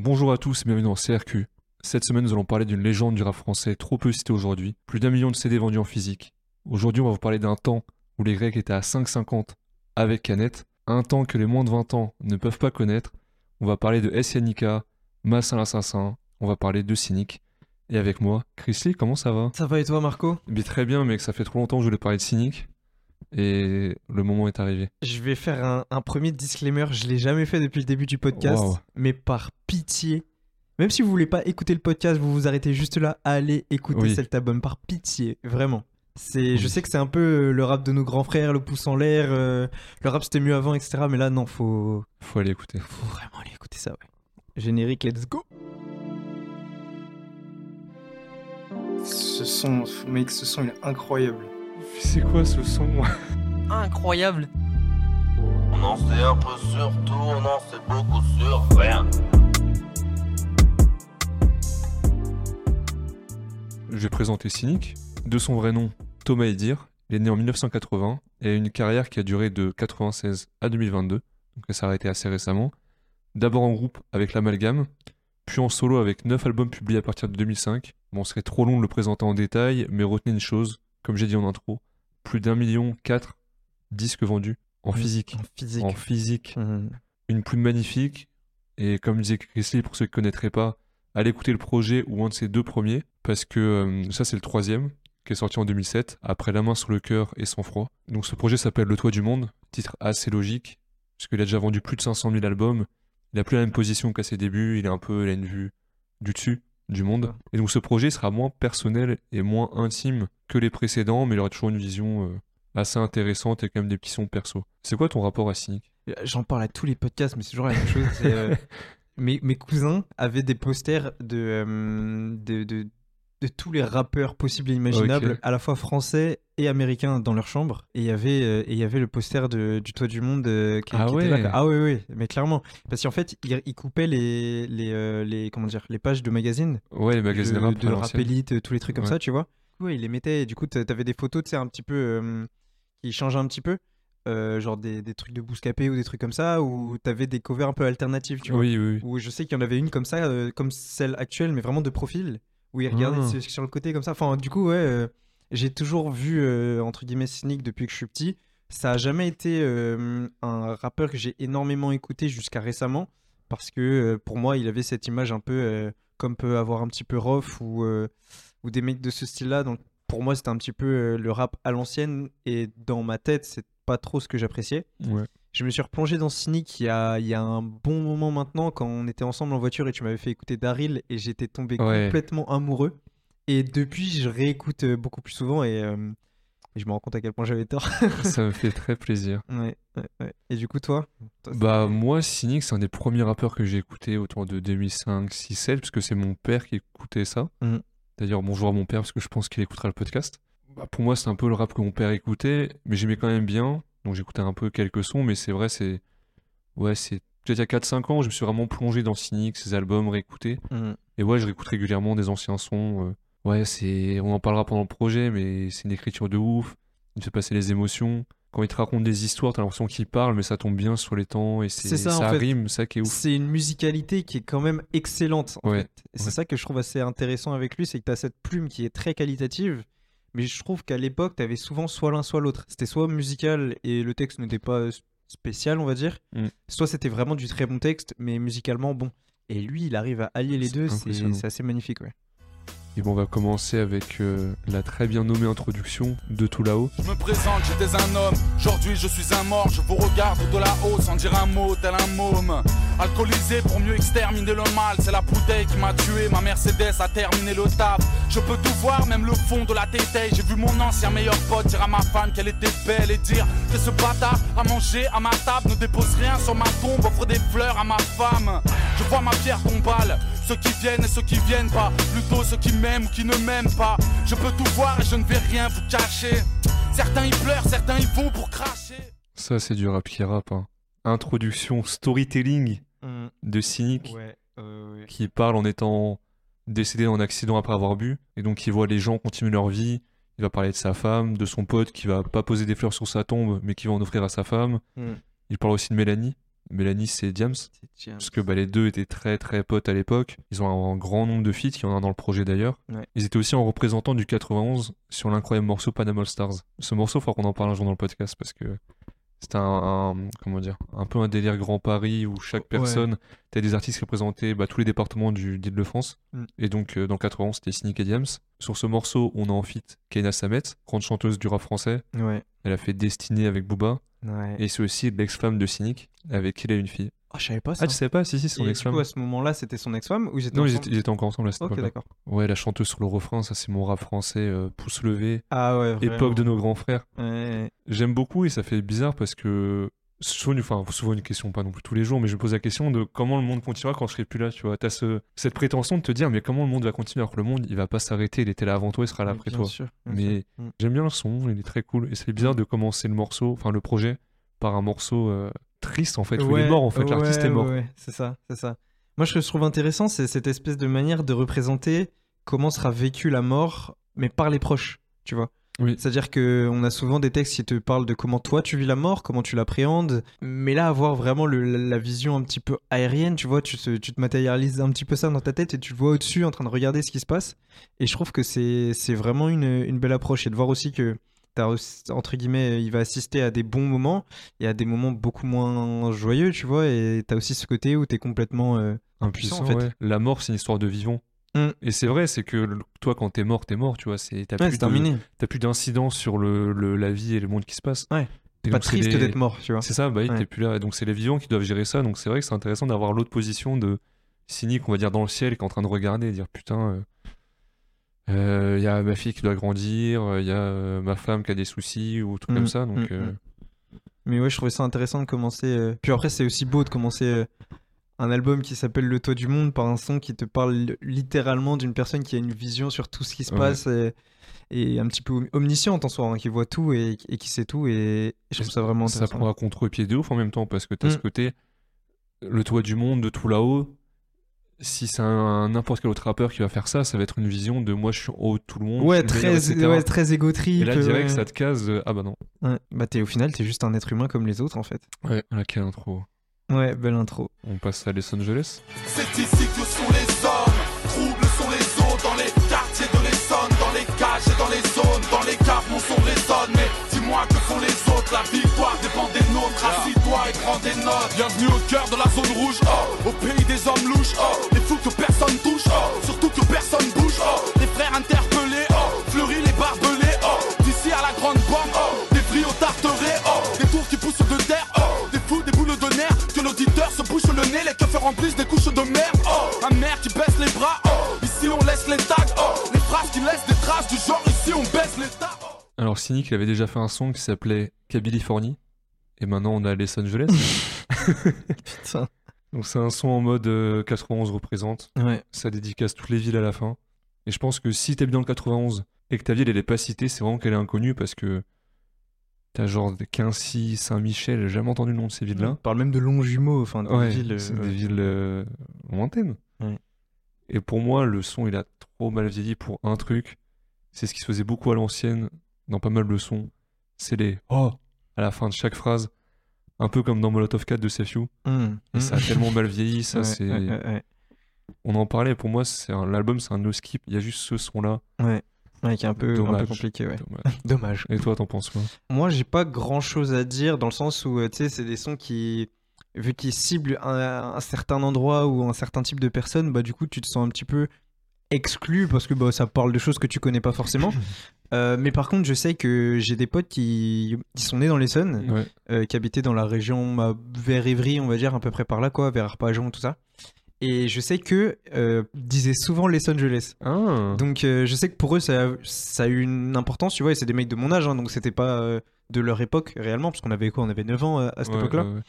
Bonjour à tous et bienvenue dans CRQ. Cette semaine, nous allons parler d'une légende du rap français trop peu citée aujourd'hui. Plus d'un million de CD vendus en physique. Aujourd'hui, on va vous parler d'un temps où les Grecs étaient à 5,50 avec Canette. Un temps que les moins de 20 ans ne peuvent pas connaître. On va parler de S. Yannicka, Massin l'assassin. On va parler de Cynic. Et avec moi, Chrisley, comment ça va? Ça va et toi, Marco? Eh Bien, Très bien, mec, ça fait trop longtemps que je voulais parler de Cynic. Et le moment est arrivé. Je vais faire un, un premier disclaimer. Je l'ai jamais fait depuis le début du podcast, mais par pitié. Même si vous voulez pas écouter le podcast, vous vous arrêtez juste là, allez écouter Oui. cet album par pitié, vraiment. C'est, je sais que c'est un peu le rap de nos grands frères, le pouce en l'air, euh, le rap c'était mieux avant, etc. Mais là, non, faut, Faut aller écouter. faut vraiment aller écouter ça, ouais. Générique, let's go. Ce son, mec, ce son il est incroyable. C'est quoi ce son? Incroyable. On en sait un peu sur tout, on en sait beaucoup sur rien. Je vais présenter Cynic. De son vrai nom, Thomas Edir. Il est né en 1980 et a une carrière qui a duré de 96 à 2022. Donc elle s'est arrêtée assez récemment. D'abord en groupe avec l'Amalgame, puis en solo avec 9 albums publiés à partir de 2005. Bon, ce serait trop long de le présenter en détail, mais retenez une chose, comme j'ai dit en intro, plus d'un million quatre disques vendus en physique. En physique. En physique. Mhm. Une plume magnifique. Et comme disait Chrisley, pour ceux qui ne connaîtraient pas, allez écouter le projet ou un de ses deux premiers, parce que euh, ça c'est le troisième, qui est sorti en 2007, après La main sur le cœur et Sans froid. Donc ce projet s'appelle Le toit du monde, titre assez logique, puisqu'il a déjà vendu plus de 500 000 albums, il a plus la même position qu'à ses débuts, il est un peu, il a une vue du dessus du monde. Et donc ce projet sera moins personnel et moins intime que les précédents, mais il aura toujours une vision euh, assez intéressante et quand même des petits sons perso. C'est quoi ton rapport à Cynic? J'en parle à tous les podcasts, mais c'est toujours la même chose. euh, mes, mes cousins avaient des posters de, euh, de, de, de tous les rappeurs possibles et imaginables, à la fois français et américains, dans leur chambre. Et il y avait, euh, et il y avait le poster de, du Toit du Monde euh, qui, Ah qui était là. ouais. Ah oui, oui, mais clairement. Parce qu'en fait, ils ils coupaient les, les, euh, les, comment dire, les pages de magazines Ouais, les magazines de, rap de rap élite, euh, tous les trucs comme Ouais. ça, tu vois. Ouais, il les mettait, et du coup, t'a- t'avais des photos, tu sais, un petit peu, euh, qui changeaient un petit peu, euh, genre des, des trucs de bouscapé ou des trucs comme ça, où t'avais des covers un peu alternatifs, tu vois. Oui, oui, oui. Où je sais qu'il y en avait une comme ça, euh, comme celle actuelle, mais vraiment de profil, où il regardait Ah. sur- le côté comme ça. Enfin, du coup, ouais, euh, j'ai toujours vu, euh, entre guillemets, depuis que je suis petit. Ça a jamais été euh, un rappeur que j'ai énormément écouté jusqu'à récemment, parce que euh, pour moi, il avait cette image un peu comme peut avoir un petit peu Rof ou, ou des mecs de ce style-là. Donc pour moi, c'était un petit peu le rap à l'ancienne, et dans ma tête, c'est pas trop ce que j'appréciais. Ouais. Je me suis replongé dans Cynic il y a, il y a un bon moment maintenant quand on était ensemble en voiture et tu m'avais fait écouter Daryl et j'étais tombé Ouais. complètement amoureux. Et depuis, je réécoute euh, beaucoup plus souvent et, euh, et je me rends compte à quel point j'avais tort. ça me fait très plaisir. Ouais, ouais, ouais. Et du coup, toi, Bah moi, Cynic, c'est un des premiers rappeurs que j'ai écouté autour de 2005, 6, 7, parce que c'est mon père qui écoutait ça. Mhm. D'ailleurs, bonjour à mon père, parce que je pense qu'il écoutera le podcast. Bah, pour moi, c'est un peu le rap que mon père écoutait, mais j'aimais quand même bien. Donc j'écoutais un peu quelques sons, mais c'est vrai, c'est... Ouais, c'est... Peut-être il y a 4-5 ans, je me suis vraiment plongé dans Cynic, ses albums, réécoutés. Mhm. Et ouais, je réécoute régulièrement des anciens sons. euh. Ouais, c'est... On en parlera pendant le projet, mais c'est une écriture de ouf. Il fait passer les émotions. Quand il te raconte des histoires, t'as l'impression qu'il parle, mais ça tombe bien sur les temps et c'est, C'est ça, ça rime, ça qui est ouf. C'est une musicalité qui est quand même excellente. En Ouais, fait. Et C'est ouais. ça que je trouve assez intéressant avec lui, c'est que tu as cette plume qui est très qualitative. Mais je trouve qu'à l'époque, tu avais souvent soit l'un, soit l'autre. C'était soit musical et le texte n'était pas spécial, on va dire. Mm. Soit c'était vraiment du très bon texte, mais musicalement bon. Et lui, il arrive à allier les deux, c'est assez magnifique. Ouais. Et bon, on va commencer avec euh, la très bien nommée introduction de tout là-haut. Je me présente, j'étais un homme. Aujourd'hui, je suis un mort. Je vous regarde de là-haut sans dire un mot, tel un môme. Alcoolisé pour mieux exterminer le mal. C'est la bouteille qui m'a tué. Ma Mercedes a terminé le taf. Je peux tout voir, même le fond de la tétaille. J'ai vu mon ancien meilleur pote dire à ma femme qu'elle était belle et dire que ce bâtard a mangé à ma table. Ne dépose rien sur ma tombe, offre des fleurs à ma femme. Je vois ma pierre tombale. Ceux qui viennent et ceux qui viennent pas. Plutôt ceux qui m'aiment ou qui ne m'aiment pas. Je peux tout voir et je ne vais rien vous cacher. Certains y pleurent, certains y vont pour cracher. Ça, c'est du rap qui rappe. hein. Introduction, storytelling de Cynic Ouais, euh, ouais. qui parle en étant décédé en accident après avoir bu. Et donc, il voit les gens continuer leur vie. Il va parler de sa femme, de son pote qui va pas poser des fleurs sur sa tombe, mais qui va en offrir à sa femme. Mm. Il parle aussi de Mélanie, Mélanie c'est Diams. Parce que bah, les deux étaient très très potes à l'époque. Ils ont un, un grand nombre de feats, il y en a dans le projet d'ailleurs. Ouais. Ils étaient aussi en représentant du 91 sur l'incroyable morceau Panama All Stars. Ce morceau, il faut qu'on en parle un jour dans le podcast parce que c'était un, un- comment dire, un peu un délire Grand Paris où chaque personne, t'as des artistes qui représentaient bah, tous les départements du d'Île-de-France. Mm. Et donc euh, dans le 91, c'était Cynic et Diams. Sur ce morceau, on a en feat Kena Samet, grande chanteuse du rap français. Ouais. Elle a fait Destinée avec Booba. Ouais. Et c'est aussi l'ex-femme de Cynic, avec qui il a une fille. Ah, je savais pas ça. Ah, tu savais pas Si, si, c'est son Et du ex-femme. coup, à ce moment-là, c'était son ex-femme ou ils étaient Non, ils ensemble étaient, ils étaient encore ensemble à cette Ok, d'accord. Ouais, la chanteuse sur le refrain, ça c'est mon rap français, euh, pouce levé, Ah ouais, vraiment. époque de nos grands frères. Ouais. J'aime beaucoup et ça fait bizarre parce que souvent, une- enfin, souvent une question, pas non plus tous les jours, mais je me pose la question de comment le monde continuera quand je serai plus là, tu vois. T'as ce, cette prétention de te dire, mais comment le monde va continuer alors que le monde, il va pas s'arrêter, il était là avant toi, il sera là après toi. sûr, bien Mais sûr. Mm. j'aime bien le son, il est très cool et c'est bizarre de commencer le morceau, enfin le projet, par un morceau euh, triste en fait, où il est mort en fait, l'artiste est mort. Ouais, c'est ça, c'est ça. Moi, ce que je trouve intéressant, c'est cette espèce de manière de représenter comment sera vécue la mort, mais par les proches, tu vois. Oui. C'est-à-dire que on a souvent des textes qui te parlent de comment toi tu vis la mort, comment tu l'appréhendes, mais là avoir vraiment le- la, la vision un petit peu aérienne, tu vois, tu te, tu te matérialises un petit peu ça dans ta tête et tu te vois au-dessus en train de regarder ce qui se passe. Et je trouve que c'est c'est vraiment une, une belle approche et de voir aussi que entre guillemets, il va assister à des bons moments et à des moments beaucoup moins joyeux, tu vois, et t'as aussi ce côté où t'es complètement euh, impuissant, en fait. ouais. La mort, c'est une histoire de vivant. Mm. Et c'est vrai, c'est que toi, quand t'es mort, t'es mort, tu vois. C'est, t'as Ouais, plus terminé. T'as plus d'incidence sur le, le- la vie et le monde qui se passe. Ouais. Et Pas donc, triste les- d'être mort, tu vois. C'est ça, bah Ouais. t'es plus là. Et donc, c'est les vivants qui doivent gérer ça. Donc, c'est vrai que c'est intéressant d'avoir l'autre position de cynique, on va dire, dans le ciel, qui est en train de regarder et dire putain, il y a ma fille qui doit grandir, il y a euh, ma femme qui a des soucis ou trucs Mm, comme ça. Donc, mm, euh, mm. Mais ouais, je trouvais ça intéressant de commencer. euh, Puis après, c'est aussi beau de commencer euh, un album qui s'appelle Le Toit du Monde par un son qui te parle littéralement d'une personne qui a une vision sur tout ce qui se Ouais. passe et, et un petit peu om- omnisciente en soi, hein, qui voit tout et, et qui sait tout. Et, je trouve ça vraiment ça intéressant. prend à contre-pied de ouf en même temps parce que t'as ce Mm. côté, le toit du monde, de tout là-haut. Si c'est un n'importe quel autre rappeur qui va faire ça, ça va être une vision de moi je suis en haut de tout le monde. Ouais, meilleur, très, ouais, très égo trip. Et là, direct, ouais. ça te case. euh, Ah bah non. Ouais. Bah, t'es, au final, t'es juste un être humain comme les autres, en fait. Ouais, là, quelle intro. Ouais, belle intro. On passe à Los Angeles. C'est ici que sont les hommes, troubles sont les eaux dans les quartiers de l'Essonne, dans les cages et dans les zones, dans les caves mon son résonne, mais dis-moi que font les autres, la victoire dépend des nôtres, assis-toi et prends des notes. Bienvenue au cœur de la zone rouge, oh, au pays des hommes louches, oh, les fous que personne touche, oh, surtout que personne bouge, oh, les frères interpellés, oh, fleuris les barbelés, oh, d'ici à la grande bombe, oh, des tarteret, oh, nerfs, que l'auditeur se bouche le nez, les keufs remplissent des couches de merde, oh, un maire qui baisse les bras, oh, ici on laisse les tags, oh, les phrases qui laissent des traces du genre, ici on baisse les tags, oh. Alors, Cynic, il avait déjà fait un son qui s'appelait Californie. Et maintenant, on a Los Angeles. Putain. Donc, c'est un son en mode euh, 91 représente. Ouais. Ça dédicace toutes les villes à la fin. Et je pense que si t'es bien le 91 et que ta ville, elle est pas citée, c'est vraiment qu'elle est inconnue parce que t'as genre des Quincy, Saint-Michel, j'ai jamais entendu le nom de ces villes-là. On parle même de longs jumeaux, enfin, de Ouais, villes. c'est euh, des villes euh, lointaines. Ouais. Et pour moi, le son, il a trop mal vieilli pour un truc. C'est ce qui se faisait beaucoup à l'ancienne, dans pas mal de sons. C'est les Oh à la fin de chaque phrase. Un peu comme dans Molotov 4 de Sefiu. Mmh, Et mmh. ça a tellement mal vieilli, ça Ouais, c'est. ouais, ouais, ouais. On en parlait, pour moi, c'est un... l'album, c'est un no skip. Il y a juste ce son-là. Ouais, qui est un peu, un peu compliqué, ouais. Dommage. Dommage. Et toi, t'en penses quoi? Moi, j'ai pas grand chose à dire dans le sens où, euh, tu sais, c'est des sons qui, vu qu'ils ciblent un, un certain endroit ou un certain type de personne, bah du coup, tu te sens un petit peu exclu parce que bah, ça parle de choses que tu connais pas forcément. Euh, mais par contre, je sais que j'ai des potes qui, qui sont nés dans l'Essonne, Ouais. euh, qui habitaient dans la région bah, vers Évry, on va dire, à peu près par là, quoi, vers Arpajon, tout ça. Et je sais que euh, disaient souvent Los Angeles. Ah Donc euh, je sais que pour eux ça a, ça a eu une importance, tu vois, et c'est des mecs de mon âge, hein, donc c'était pas euh, de leur époque réellement, parce qu'on avait quoi On avait 9 ans euh, à cette Ouais, époque-là. ouais, ouais.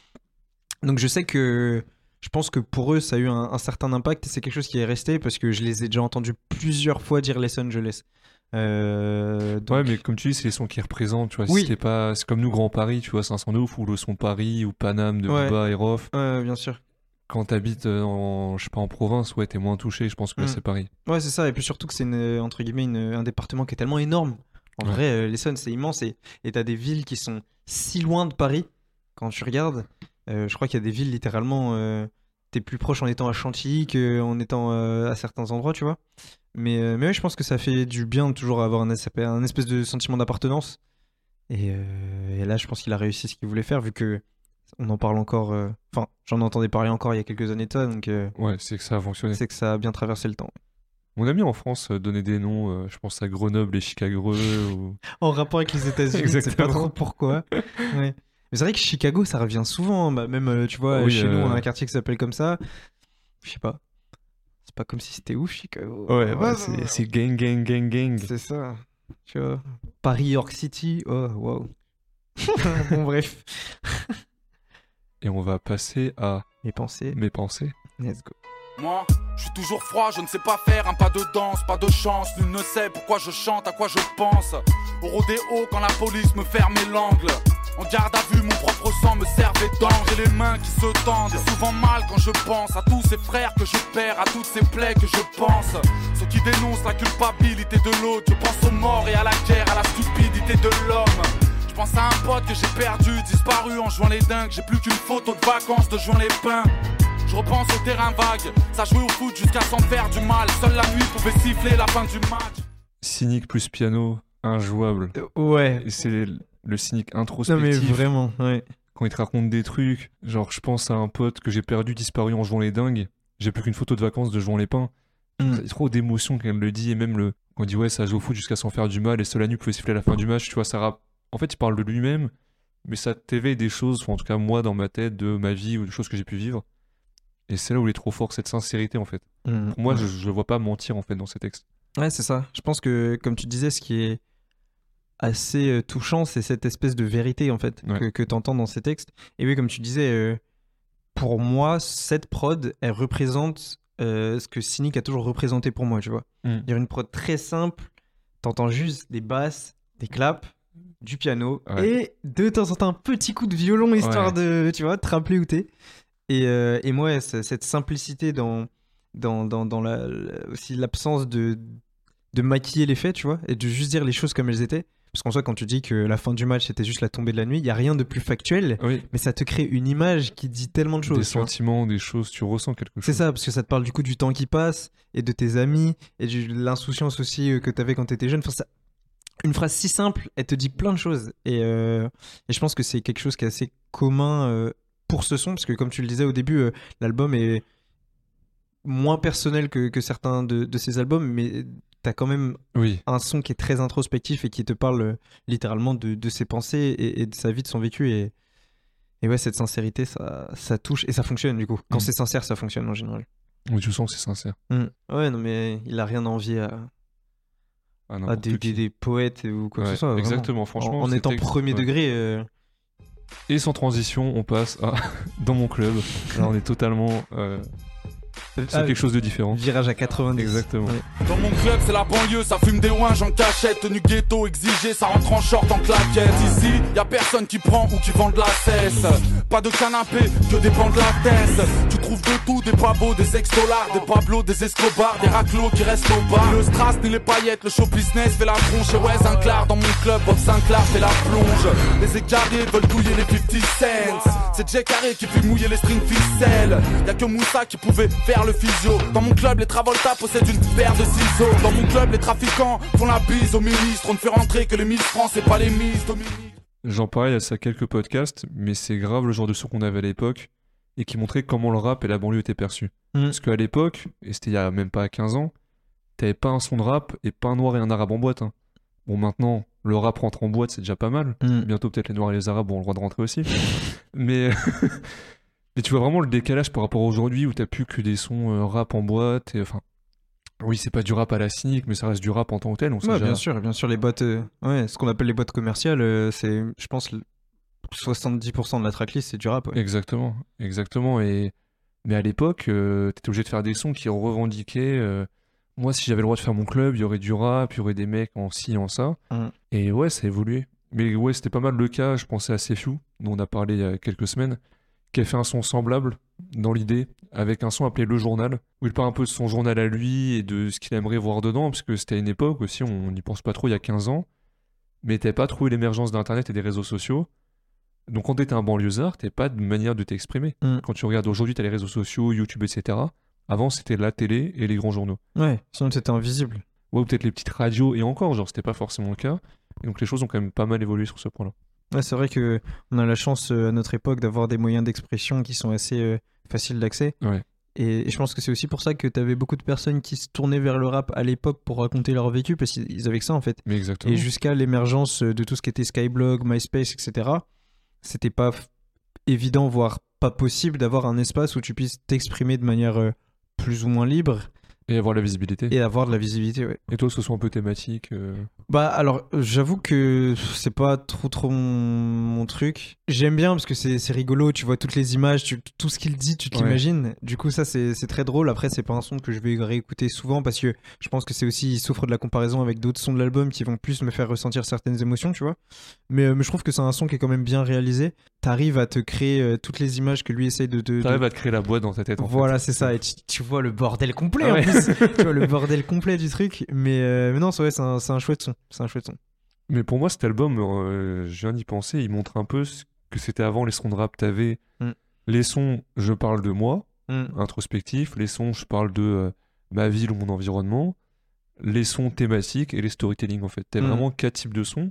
Donc je sais que je pense que pour eux ça a eu un, un certain impact, et c'est quelque chose qui est resté, parce que je les ai déjà entendus plusieurs fois dire Los Angeles. Euh, donc- Ouais, mais comme tu dis, c'est les sons qui représentent, tu vois. Oui. si pas... C'est comme nous, Grand Paris, tu vois, c'est un son de ouf, ou le son Paris, ou Paname de Ouais. Booba et Rof. Ouais, bien sûr. Quand t'habites euh, en, je sais pas, en province, ouais, t'es moins touché, je pense que Mm. c'est Paris. Ouais, c'est ça, et puis surtout que c'est une- entre guillemets une- un département qui est tellement énorme. En Ouais. vrai, euh, l'Essonne c'est immense, et t'as des villes qui sont si loin de Paris quand tu regardes. Euh, je crois qu'il y a des villes, littéralement, euh, t'es plus proche en étant à Chantilly qu'en étant euh, à certains endroits, tu vois. Mais, euh, mais ouais, je pense que ça fait du bien de toujours avoir un, un espèce de sentiment d'appartenance. Et, euh, et là, je pense qu'il a réussi ce qu'il voulait faire, vu que on en parle encore. euh, Enfin, j'en entendais parler encore il y a quelques années de ça, donc euh, Ouais, c'est que ça a fonctionné. c'est que ça a bien traversé le temps. Mon ami en France euh, donnait des noms, je pense à Grenoble et Chicago. ou... En rapport avec les États-Unis, je sais pas trop pourquoi. Ouais. Mais c'est vrai que Chicago, ça revient souvent. hein. Bah, même, tu vois, Oui, chez nous, on a un quartier qui s'appelle comme ça. Je sais pas. C'est pas comme si c'était ouf, Chicago. Ouais, ouais, c'est c'est gang, gang, gang, gang. C'est ça. Tu vois. Paris, York City. Oh, wow. bon, bref. Et on va passer à Mes pensées. mes pensées. Let's go. Moi, je suis toujours froid, je ne sais pas faire un pas de danse, pas de chance, nul ne sait pourquoi je chante, à quoi je pense. Au rodéo, quand la police me fermait l'angle. En garde à vue, mon propre sang me servait d'angle et les mains qui se tendent. J'ai souvent mal quand je pense à tous ces frères que je perds, à toutes ces plaies que je pense. Ceux qui dénoncent la culpabilité de l'autre, je pense aux morts et à la guerre, à la stupidité de l'homme. Je pense à un pote que j'ai perdu, disparu en jouant les dingues. J'ai plus qu'une photo de vacances de juin les pins. Je repense au terrain vague, ça jouait au foot jusqu'à s'en faire du mal. Seule la nuit pouvait siffler la fin du match. Cynique plus piano, injouable. Euh, Ouais. Et c'est le cynique Non, mais introspectif. vraiment, ouais. Quand il te raconte des trucs, genre je pense à un pote que j'ai perdu, disparu en jouant les dingues. J'ai plus qu'une photo de vacances de jouant les pins. Mm. Il y a trop d'émotions quand elle le dit et même le quand il dit ouais ça joue au foot jusqu'à s'en faire du mal et seule la nuit pouvait siffler à la fin du match. Tu vois ça En fait il parle de lui-même, mais ça t'éveille des choses, en tout cas moi dans ma tête de ma vie ou des choses que j'ai pu vivre. Et c'est là où il est trop fort cette sincérité en fait. Mm. Pour moi Ouais. je, le vois pas mentir en fait dans ces textes. Ouais, c'est ça. Je pense que, comme tu disais, ce qui est assez euh, touchant, c'est cette espèce de vérité, en fait, Ouais. que, que tu entends dans ces textes. Et oui, comme tu disais, euh, pour moi, cette prod, elle représente euh, ce que Cynic a toujours représenté pour moi, tu vois. Mm. Il y a une prod très simple, t'entends juste des basses, des claps, du piano, Ouais. et de temps en temps un petit coup de violon, histoire Ouais. de, tu vois, te rappeler où t'es. Et, euh, et moi, ouais, cette simplicité dans, dans, dans, dans la, aussi l'absence de, de maquiller les faits, tu vois, et de juste dire les choses comme elles étaient. Parce qu'en soi, quand tu dis que la fin du match c'était juste la tombée de la nuit, il y a rien de plus factuel, Oui. mais ça te crée une image qui dit tellement de Des choses. vois. sentiments, des choses, tu ressens quelque chose. C'est ça, parce que ça te parle du coup du temps qui passe et de tes amis et de l'insouciance aussi euh, que tu avais quand tu étais jeune. Enfin, ça... Une phrase si simple, elle te dit plein de choses. Et, euh, et je pense que c'est quelque chose qui est assez commun euh, pour ce son, parce que comme tu le disais au début, euh, l'album est moins personnel que, que certains de, de ces albums, mais t'as quand même Oui. un son qui est très introspectif et qui te parle littéralement de, de ses pensées et, et de sa vie, de son vécu. Et, et ouais, cette sincérité, ça, ça touche et ça fonctionne du coup. Quand Mm. c'est sincère, ça fonctionne en général. Oui, tu sens que c'est sincère. Ouais, non, mais il a rien à envier à, Ah, à des, qui. des- des poètes ou quoi que ce soit. vraiment. Exactement, franchement. En, en étant premier degré. euh, Et sans transition, on passe à dans mon club. Là, on est totalement euh, sur ah, quelque chose de différent. Virage à 90. Exactement. Ouais. Dans mon club, c'est la banlieue, ça fume des ouinges en cachette, tenue ghetto exigée, ça rentre en short en claquette. Ici, y a personne qui prend ou qui vend de la cesse. Pas de canapé, que des bancs de la tête. Tu trouves de tout, des pabos, des ex-dollars, des pablos, des escobars, des raclos qui restent au bar. Ni le strass, ni les paillettes, le show business fait la tronche. Et ouais, Sinclair dans mon club, Bob Sinclair fait la plonge. Les égarés veulent douiller les 50 cents. C'est Jay Carré qui fait mouiller les strings ficelles. Y a que Moussa qui pouvait faire le physio. Dans mon club, les Travolta possèdent une paire de ciseaux. Dans mon club, les trafiquants font la bise aux ministres. On ne fait rentrer que les 1000 francs, c'est pas les mises. J'en parlais à ça quelques podcasts, mais c'est grave le genre de son qu'on avait à l'époque et qui montrait comment le rap et la banlieue étaient perçus. Mm. Parce qu'à l'époque, et c'était il y a même pas 15 ans, t'avais pas un son de rap et pas un noir et un arabe en boîte. hein. Bon, maintenant, le rap rentre en boîte, c'est déjà pas mal. Mm. Bientôt, peut-être les noirs et les arabes auront le droit de rentrer aussi. mais, mais tu vois vraiment le décalage par rapport à aujourd'hui où t'as plus que des sons euh, rap en boîte. Et, enfin, oui, c'est pas du rap à la cynique, mais ça reste du rap en tant que tel. On sait Ouais, déjà- bien sûr, bien sûr, les boîtes, euh, ouais, ce qu'on appelle les boîtes commerciales, euh, c'est, je pense, le- 70% de la tracklist, c'est du rap. ouais. Exactement, exactement. Et... Mais à l'époque, euh, t'étais obligé de faire des sons qui revendiquaient. Moi, si j'avais le droit de faire mon club, il y aurait du rap, il y aurait des mecs en ci, en ça. Mm. Et ouais, ça a évolué. Mais ouais, c'était pas mal le cas. Je pensais à Sefiu, dont on a parlé il y a quelques semaines, qui a fait un son semblable dans l'idée, avec un son appelé Le Journal, où il parle un peu de son journal à lui et de ce qu'il aimerait voir dedans, parce que c'était à une époque aussi, on n'y pense pas trop, il y a 15 ans. Mais t'avais pas trouvé l'émergence d'Internet et des réseaux sociaux. Donc quand t'étais un banlieusard, t'as pas de manière de t'exprimer. Mm. Quand tu regardes aujourd'hui, t'as les réseaux sociaux, YouTube, etc. Avant, c'était la télé et les grands journaux. Ouais, sinon c'était invisible. Ouais, ou peut-être les petites radios, et encore, genre, c'était pas forcément le cas. Et donc les choses ont quand même pas mal évolué sur ce point-là. Ouais, c'est vrai que on a la chance euh, à notre époque d'avoir des moyens d'expression qui sont assez euh, faciles d'accès. Ouais. Et, et je pense que c'est aussi pour ça que tu avais beaucoup de personnes qui se tournaient vers le rap à l'époque pour raconter leur vécu, parce qu'ils ils avaient que ça en fait. Mais exactement. Et jusqu'à l'émergence de tout ce qui était Skyblog, MySpace, etc., c'était pas évident, voire pas possible d'avoir un espace où tu puisses t'exprimer de manière euh, plus ou moins libre Et avoir la visibilité. Et, et avoir de la visibilité. Ouais. toi, que ce soit un peu thématique. euh, Bah alors, j'avoue que c'est pas trop trop mon, mon truc. J'aime bien parce que c'est rigolo, tu vois toutes les images, tu- tout ce qu'il dit, tu te Ouais. l'imagines. Du coup, ça c'est très drôle. Après, c'est pas un son que je vais réécouter souvent parce que je pense que c'est aussi, il souffre de la comparaison avec d'autres sons de l'album qui vont plus me faire ressentir certaines émotions, tu vois. Mais, euh, mais je trouve que c'est un son qui est quand même bien réalisé. T'arrives à te créer euh, toutes les images que lui essaye de... de, de- T'arrives à te créer la boîte dans ta tête. en. Voilà, c'est ça. Et tu, tu vois le bordel complet Ah en plus. tu vois le bordel complet du truc. Mais, euh, mais non, c'est c'est un, un chouette son. C'est un chouette son. Mais pour moi, cet album, euh, je viens d'y penser, il montre un peu ce que c'était avant les sons de rap. T'avais Mm. les sons, je parle de moi, Mm. introspectif, les sons, je parle de euh, ma ville ou mon environnement, les sons thématiques et les storytelling en fait. T'as Mm. vraiment quatre types de sons.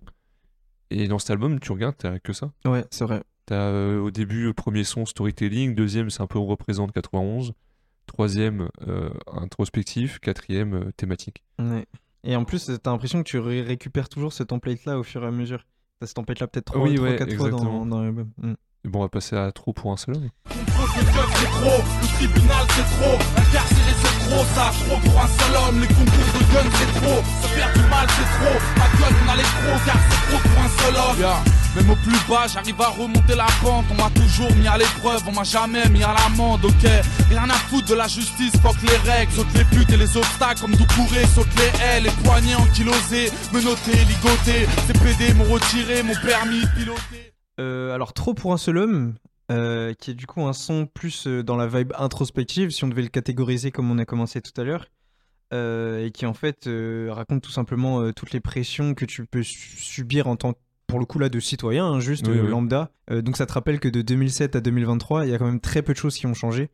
Et dans cet album, tu regardes, t'as que ça. Ouais, c'est vrai. T'as euh, au début, premier son, storytelling, deuxième, c'est un peu on représente 91, troisième, euh, introspectif, quatrième, euh, thématique. Ouais. Et en plus, t'as l'impression que tu ré- récupères toujours ce template-là au fur et à mesure. T'as ce template-là peut-être 3 Oui, ou ouais, 4 fois dans, exactement. dans l'album. Mm. Bon, on va passer à trop pour un seul homme. C'est trop, c'est trop, mal c'est ma gueule on a les trop, car c'est trop pour un seul homme. Même au plus bas, j'arrive à remonter la pente, on m'a toujours mis à l'épreuve, on m'a jamais mis à l'amende, ok. Rien à foutre de la justice, fuck les règles, saute les putes et les obstacles comme Doucouré, saute les ailes, les poignets ankylosés, menottés, ligotés, ces PD m'ont retiré mon permis de piloter. Euh, alors, Trop pour un seul homme, euh, qui est du coup un son plus euh, dans la vibe introspective, si on devait le catégoriser comme on a commencé tout à l'heure, euh, et qui en fait euh, raconte tout simplement euh, toutes les pressions que tu peux su- subir en tant que pour le coup là de citoyen, hein, juste Oui, oui. lambda. Donc ça te rappelle que de 2007 à 2023, il y a quand même très peu de choses qui ont changé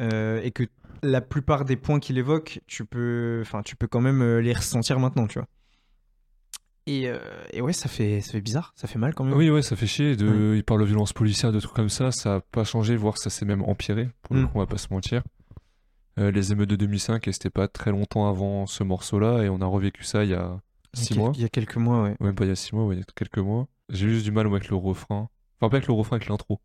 et que la plupart des points qu'il évoque, tu peux, enfin tu peux quand même les ressentir maintenant, tu vois. Et, euh, et ouais, ça fait, ça fait bizarre, ça fait mal quand même. Oui, ouais, ça fait chier. De... Il parle de violence policière, de trucs comme ça. Ça a pas changé, voire ça s'est même empiré. Pour le Mm. coup, on va pas se mentir. Euh, les émeutes de 2005, et c'était pas très longtemps avant ce morceau-là. Et on a revécu ça il y a Il y a 6 quel- mois. Il y a quelques mois, ouais. Même pas il y a 6 mois, ouais, il y a quelques mois. J'ai juste du mal avec le refrain. Enfin, pas avec le refrain, avec l'intro.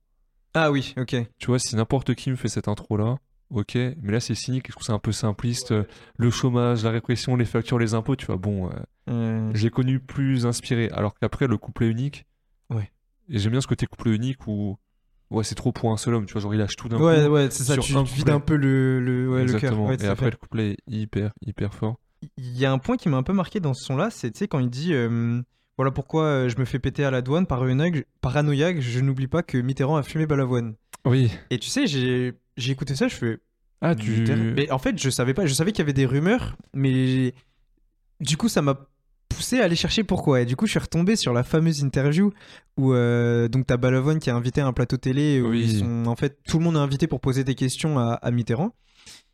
Ah oui, ok. Tu vois, si n'importe qui me fait cette intro-là, ok. Mais là, c'est cynique. Je trouve ça un peu simpliste. Le chômage, la répression, les factures, les impôts, tu vois. Bon, euh, Euh, j'ai connu plus inspiré. Alors qu'après, le couplet unique. Ouais. Et j'aime bien ce côté couplet unique où. Ouais, c'est trop pour un seul homme. Tu vois, genre, il lâche tout d'un Ouais, coup. ouais, c'est ça, tu un vides un peu le, le, ouais, le cœur. Ouais, et après, fait. le couplet est hyper, hyper fort. Il y a un point qui m'a un peu marqué dans ce son-là, c'est tu sais, quand il dit euh, Voilà pourquoi euh, je me fais péter à la douane, paranoïaque, paranoïaque je n'oublie pas que Mitterrand a fumé Balavoine. Oui. Et tu sais, j'ai j'ai écouté ça, je fais. Ah, tu. Mais en fait, je savais pas, je savais qu'il y avait des rumeurs, mais du coup, ça m'a poussé à aller chercher pourquoi. Et du coup, je suis retombé sur la fameuse interview où euh, donc t'as Balavoine qui est invité à un plateau télé où Oui. ils sont en fait tout le monde est invité pour poser des questions à, à Mitterrand.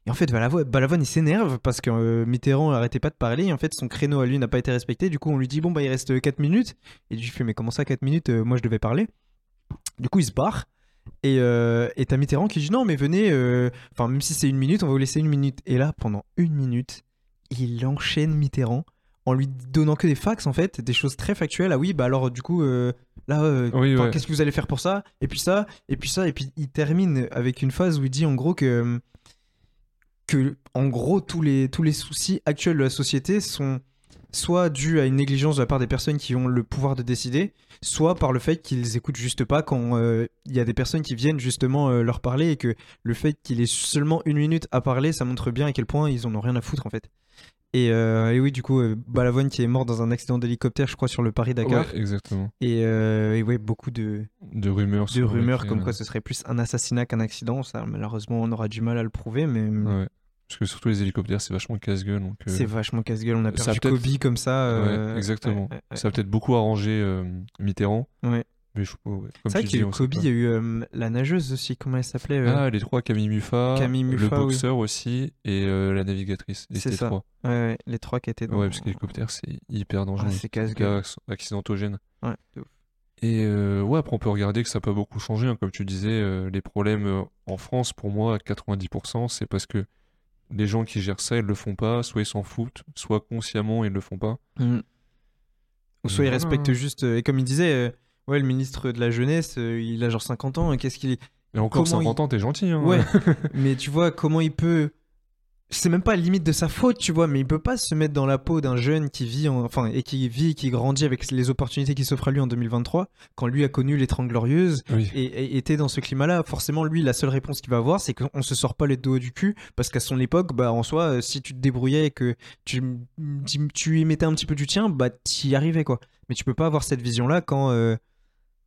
Et en fait, Balavoine, Balavoine, il s'énerve parce que euh, Mitterrand arrêtait pas de parler. Et en fait, son créneau à lui n'a pas été respecté. Du coup, on lui dit bon bah il reste 4 minutes. Et lui fait mais comment ça 4 minutes Euh, Moi, je devais parler. Du coup, il se barre. Et euh, et t'as Mitterrand qui dit non mais venez. euh, Enfin même si c'est une minute, on va vous laisser une minute. Et là, pendant une minute, il enchaîne Mitterrand en lui donnant que des fax en fait, des choses très factuelles. Ah oui, bah alors du coup, euh, là, euh, Oui, enfin, ouais. qu'est-ce que vous allez faire pour ça? Et puis ça, et puis ça, et puis il termine avec une phase où il dit en gros que, que en gros, tous les, tous les soucis actuels de la société sont soit dus à une négligence de la part des personnes qui ont le pouvoir de décider, soit par le fait qu'ils écoutent juste pas quand euh, il y a des personnes qui viennent justement euh, leur parler et que le fait qu'il ait seulement une minute à parler, ça montre bien à quel point ils en ont rien à foutre en fait. Et, euh, et oui, du coup, euh, Balavoine qui est mort dans un accident d'hélicoptère, je crois, sur le Paris-Dakar. Ouais, exactement. Et, euh, et ouais, beaucoup de, De rumeurs. de rumeurs comme euh, quoi ce serait plus un assassinat qu'un accident. Ça, malheureusement, on aura du mal à le prouver, mais Ouais. Parce que surtout les hélicoptères, c'est vachement casse-gueule. Donc, euh, c'est vachement casse-gueule. On a ça a perdu peut-être- Kobe comme ça. euh, Ouais, exactement. Ça a peut-être beaucoup arrangé euh, Mitterrand. Ouais. Mais je, ouais, C'est vrai qu'il y a eu Kobe, il y a eu euh, la nageuse aussi, comment elle s'appelait euh, Ah, les trois, Camille Muffat, Camille le Muffat, oui. boxeur aussi, et euh, la navigatrice. C'est ça. trois. ouais, ouais, les trois qui étaient dans... Ouais, parce que l'hélicoptère, c'est hyper dangereux. Ah, c'est casse-gueule. Hyper accidentogène. Ouais, de ouf. Et ouais, après, on peut regarder que ça n'a pas beaucoup changé. hein. Comme tu disais, les problèmes en France, pour moi, à 90%, c'est parce que les gens qui gèrent ça, ils le font pas. Soit ils s'en foutent, soit consciemment, ils le font pas. Mm. Ou soit il Voilà. respecte juste... et comme il disait, ouais, le ministre de la Jeunesse, euh, il a genre 50 ans, qu'est-ce qu'il... Et encore Comment 50 ans, t'es gentil. Hein. Ouais, mais tu vois, comment il peut... C'est même pas à la limite de sa faute, tu vois, mais il peut pas se mettre dans la peau d'un jeune qui vit, en- enfin, et qui vit, qui grandit avec les opportunités qui s'offrent à lui en 2023, quand lui a connu les Trente Glorieuses, Oui. et, et était dans ce climat-là, forcément, lui, la seule réponse qu'il va avoir, c'est qu'on se sort pas les dos du cul, parce qu'à son époque, bah, en soi, euh, si tu te débrouillais et que tu, tu, tu y mettais un petit peu du tien, bah, t'y arrivais, quoi. Mais tu peux pas avoir cette vision-là quand euh,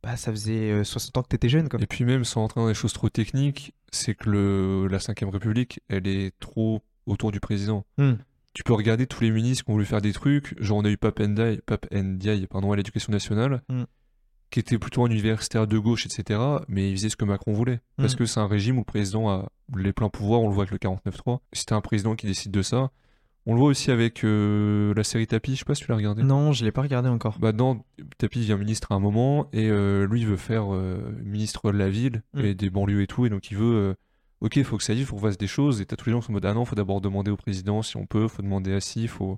bah, ça faisait euh, 60 ans que t'étais jeune, quoi. Et puis même, sans entrer dans des choses trop techniques, c'est que le, la 5ème République, elle est trop autour du président. Hmm. Tu peux regarder tous les ministres qui ont voulu faire des trucs. Genre, on a eu Pape Ndiaye, Pape Ndiaye pardon, à l'éducation nationale, Hmm. qui était plutôt un universitaire de gauche, etc. Mais il faisait ce que Macron voulait. Parce Hmm. que c'est un régime où le président a les pleins pouvoirs. On le voit avec le 49-3. C'était un président qui décide de ça. On le voit aussi avec euh, la série Tapi. Je sais pas si tu l'as regardé. Non, je l'ai pas regardé encore. Bah dans Tapi devient ministre à un moment et euh, lui il veut faire euh, ministre de la ville Mm. et des banlieues et tout et donc il veut ok il faut que ça aille, il faut qu'on fasse des choses et t'as tous les gens qui sont en mode ah non faut d'abord demander au président si on peut, faut demander à si, faut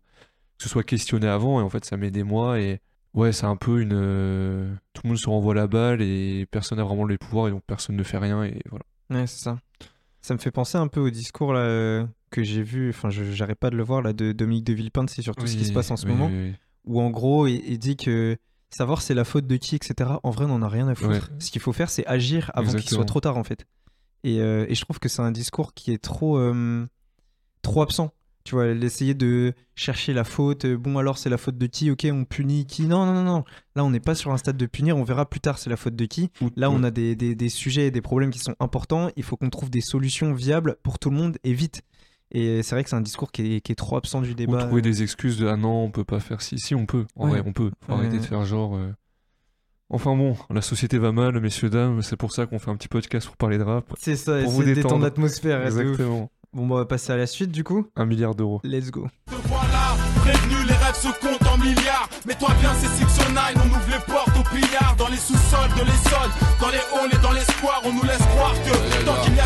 que ce soit questionné avant et en fait ça met des mois et ouais c'est un peu une tout le monde se renvoie la balle et personne n'a vraiment les pouvoirs et donc personne ne fait rien et voilà. Ouais, c'est ça. Ça me fait penser un peu au discours là, que j'ai vu, enfin, j'arrête pas de le voir là, de Dominique de Villepinte, c'est sur tout ce qui se passe en ce Oui, moment, oui, où en gros, il, il dit que savoir c'est la faute de qui, etc. En vrai, on en a rien à foutre. Ouais. Ce qu'il faut faire, c'est agir avant qu'il soit trop tard, en fait. Et, euh, et je trouve que c'est un discours qui est trop, euh, trop absent. Tu vois, l'essayer de chercher la faute. euh, Bon, alors c'est la faute de qui Ok, on punit qui? Non, non, non, non. Là, on n'est pas sur un stade de punir. On verra plus tard c'est la faute de qui. Là, on a des, des, des sujets et des problèmes qui sont importants. Il faut qu'on trouve des solutions viables pour tout le monde et vite. Et c'est vrai que c'est un discours qui est, qui est trop absent du Ou débat. trouver des excuses de ah non on peut pas faire si si on peut en Ouais. vrai on peut faut Ouais. arrêter de faire genre euh. enfin bon la société va mal messieurs dames c'est pour ça qu'on fait un petit podcast pour parler de rap C'est ça, Pour vous détendre détendre. l'atmosphère. exactement Bon, bah, on va passer à la suite du coup. un milliard d'euros Let's go. Te voilà, prévenu, les rêves se comptent en milliards. Mets-toi bien, c'est 609, on ouvre les portes au pillard. Dans les sous-sols de l'Essonne, dans les halls et dans l'espoir, on nous laisse croire que tant qu'il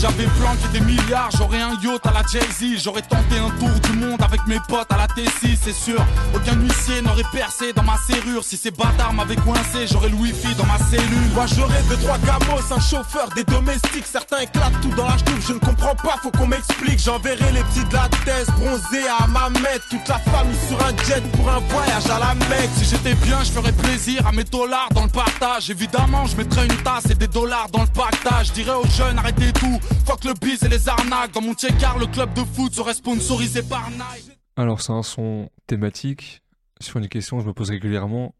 j'avais planqué des milliards, j'aurais un yacht à la Jay-Z. J'aurais tenté un tour du monde avec mes potes à la T6, c'est sûr. Aucun huissier n'aurait percé dans ma serrure. Si ces bâtards m'avaient coincé, j'aurais le wifi dans ma cellule. Moi j'aurais deux, trois gamos, un chauffeur, des domestiques. Certains éclatent tout dans la ch'touffe, je ne comprends pas, faut qu'on m'explique. J'enverrai les petits de la thèse bronzés à Mamet. Toute la famille sur un jet pour un voyage à la Mecque. Si j'étais bien, je ferais plaisir à mes dollars dans le partage. Évidemment, je mettrais une tasse et des dollars dans le pactage. Je dirais aux jeunes, arrêtez tout. Fuck le biz et les arnaques. Dans mon check-car, le club de foot serait sponsorisé par Nike. alors c'est un son thématique sur une question que je me pose régulièrement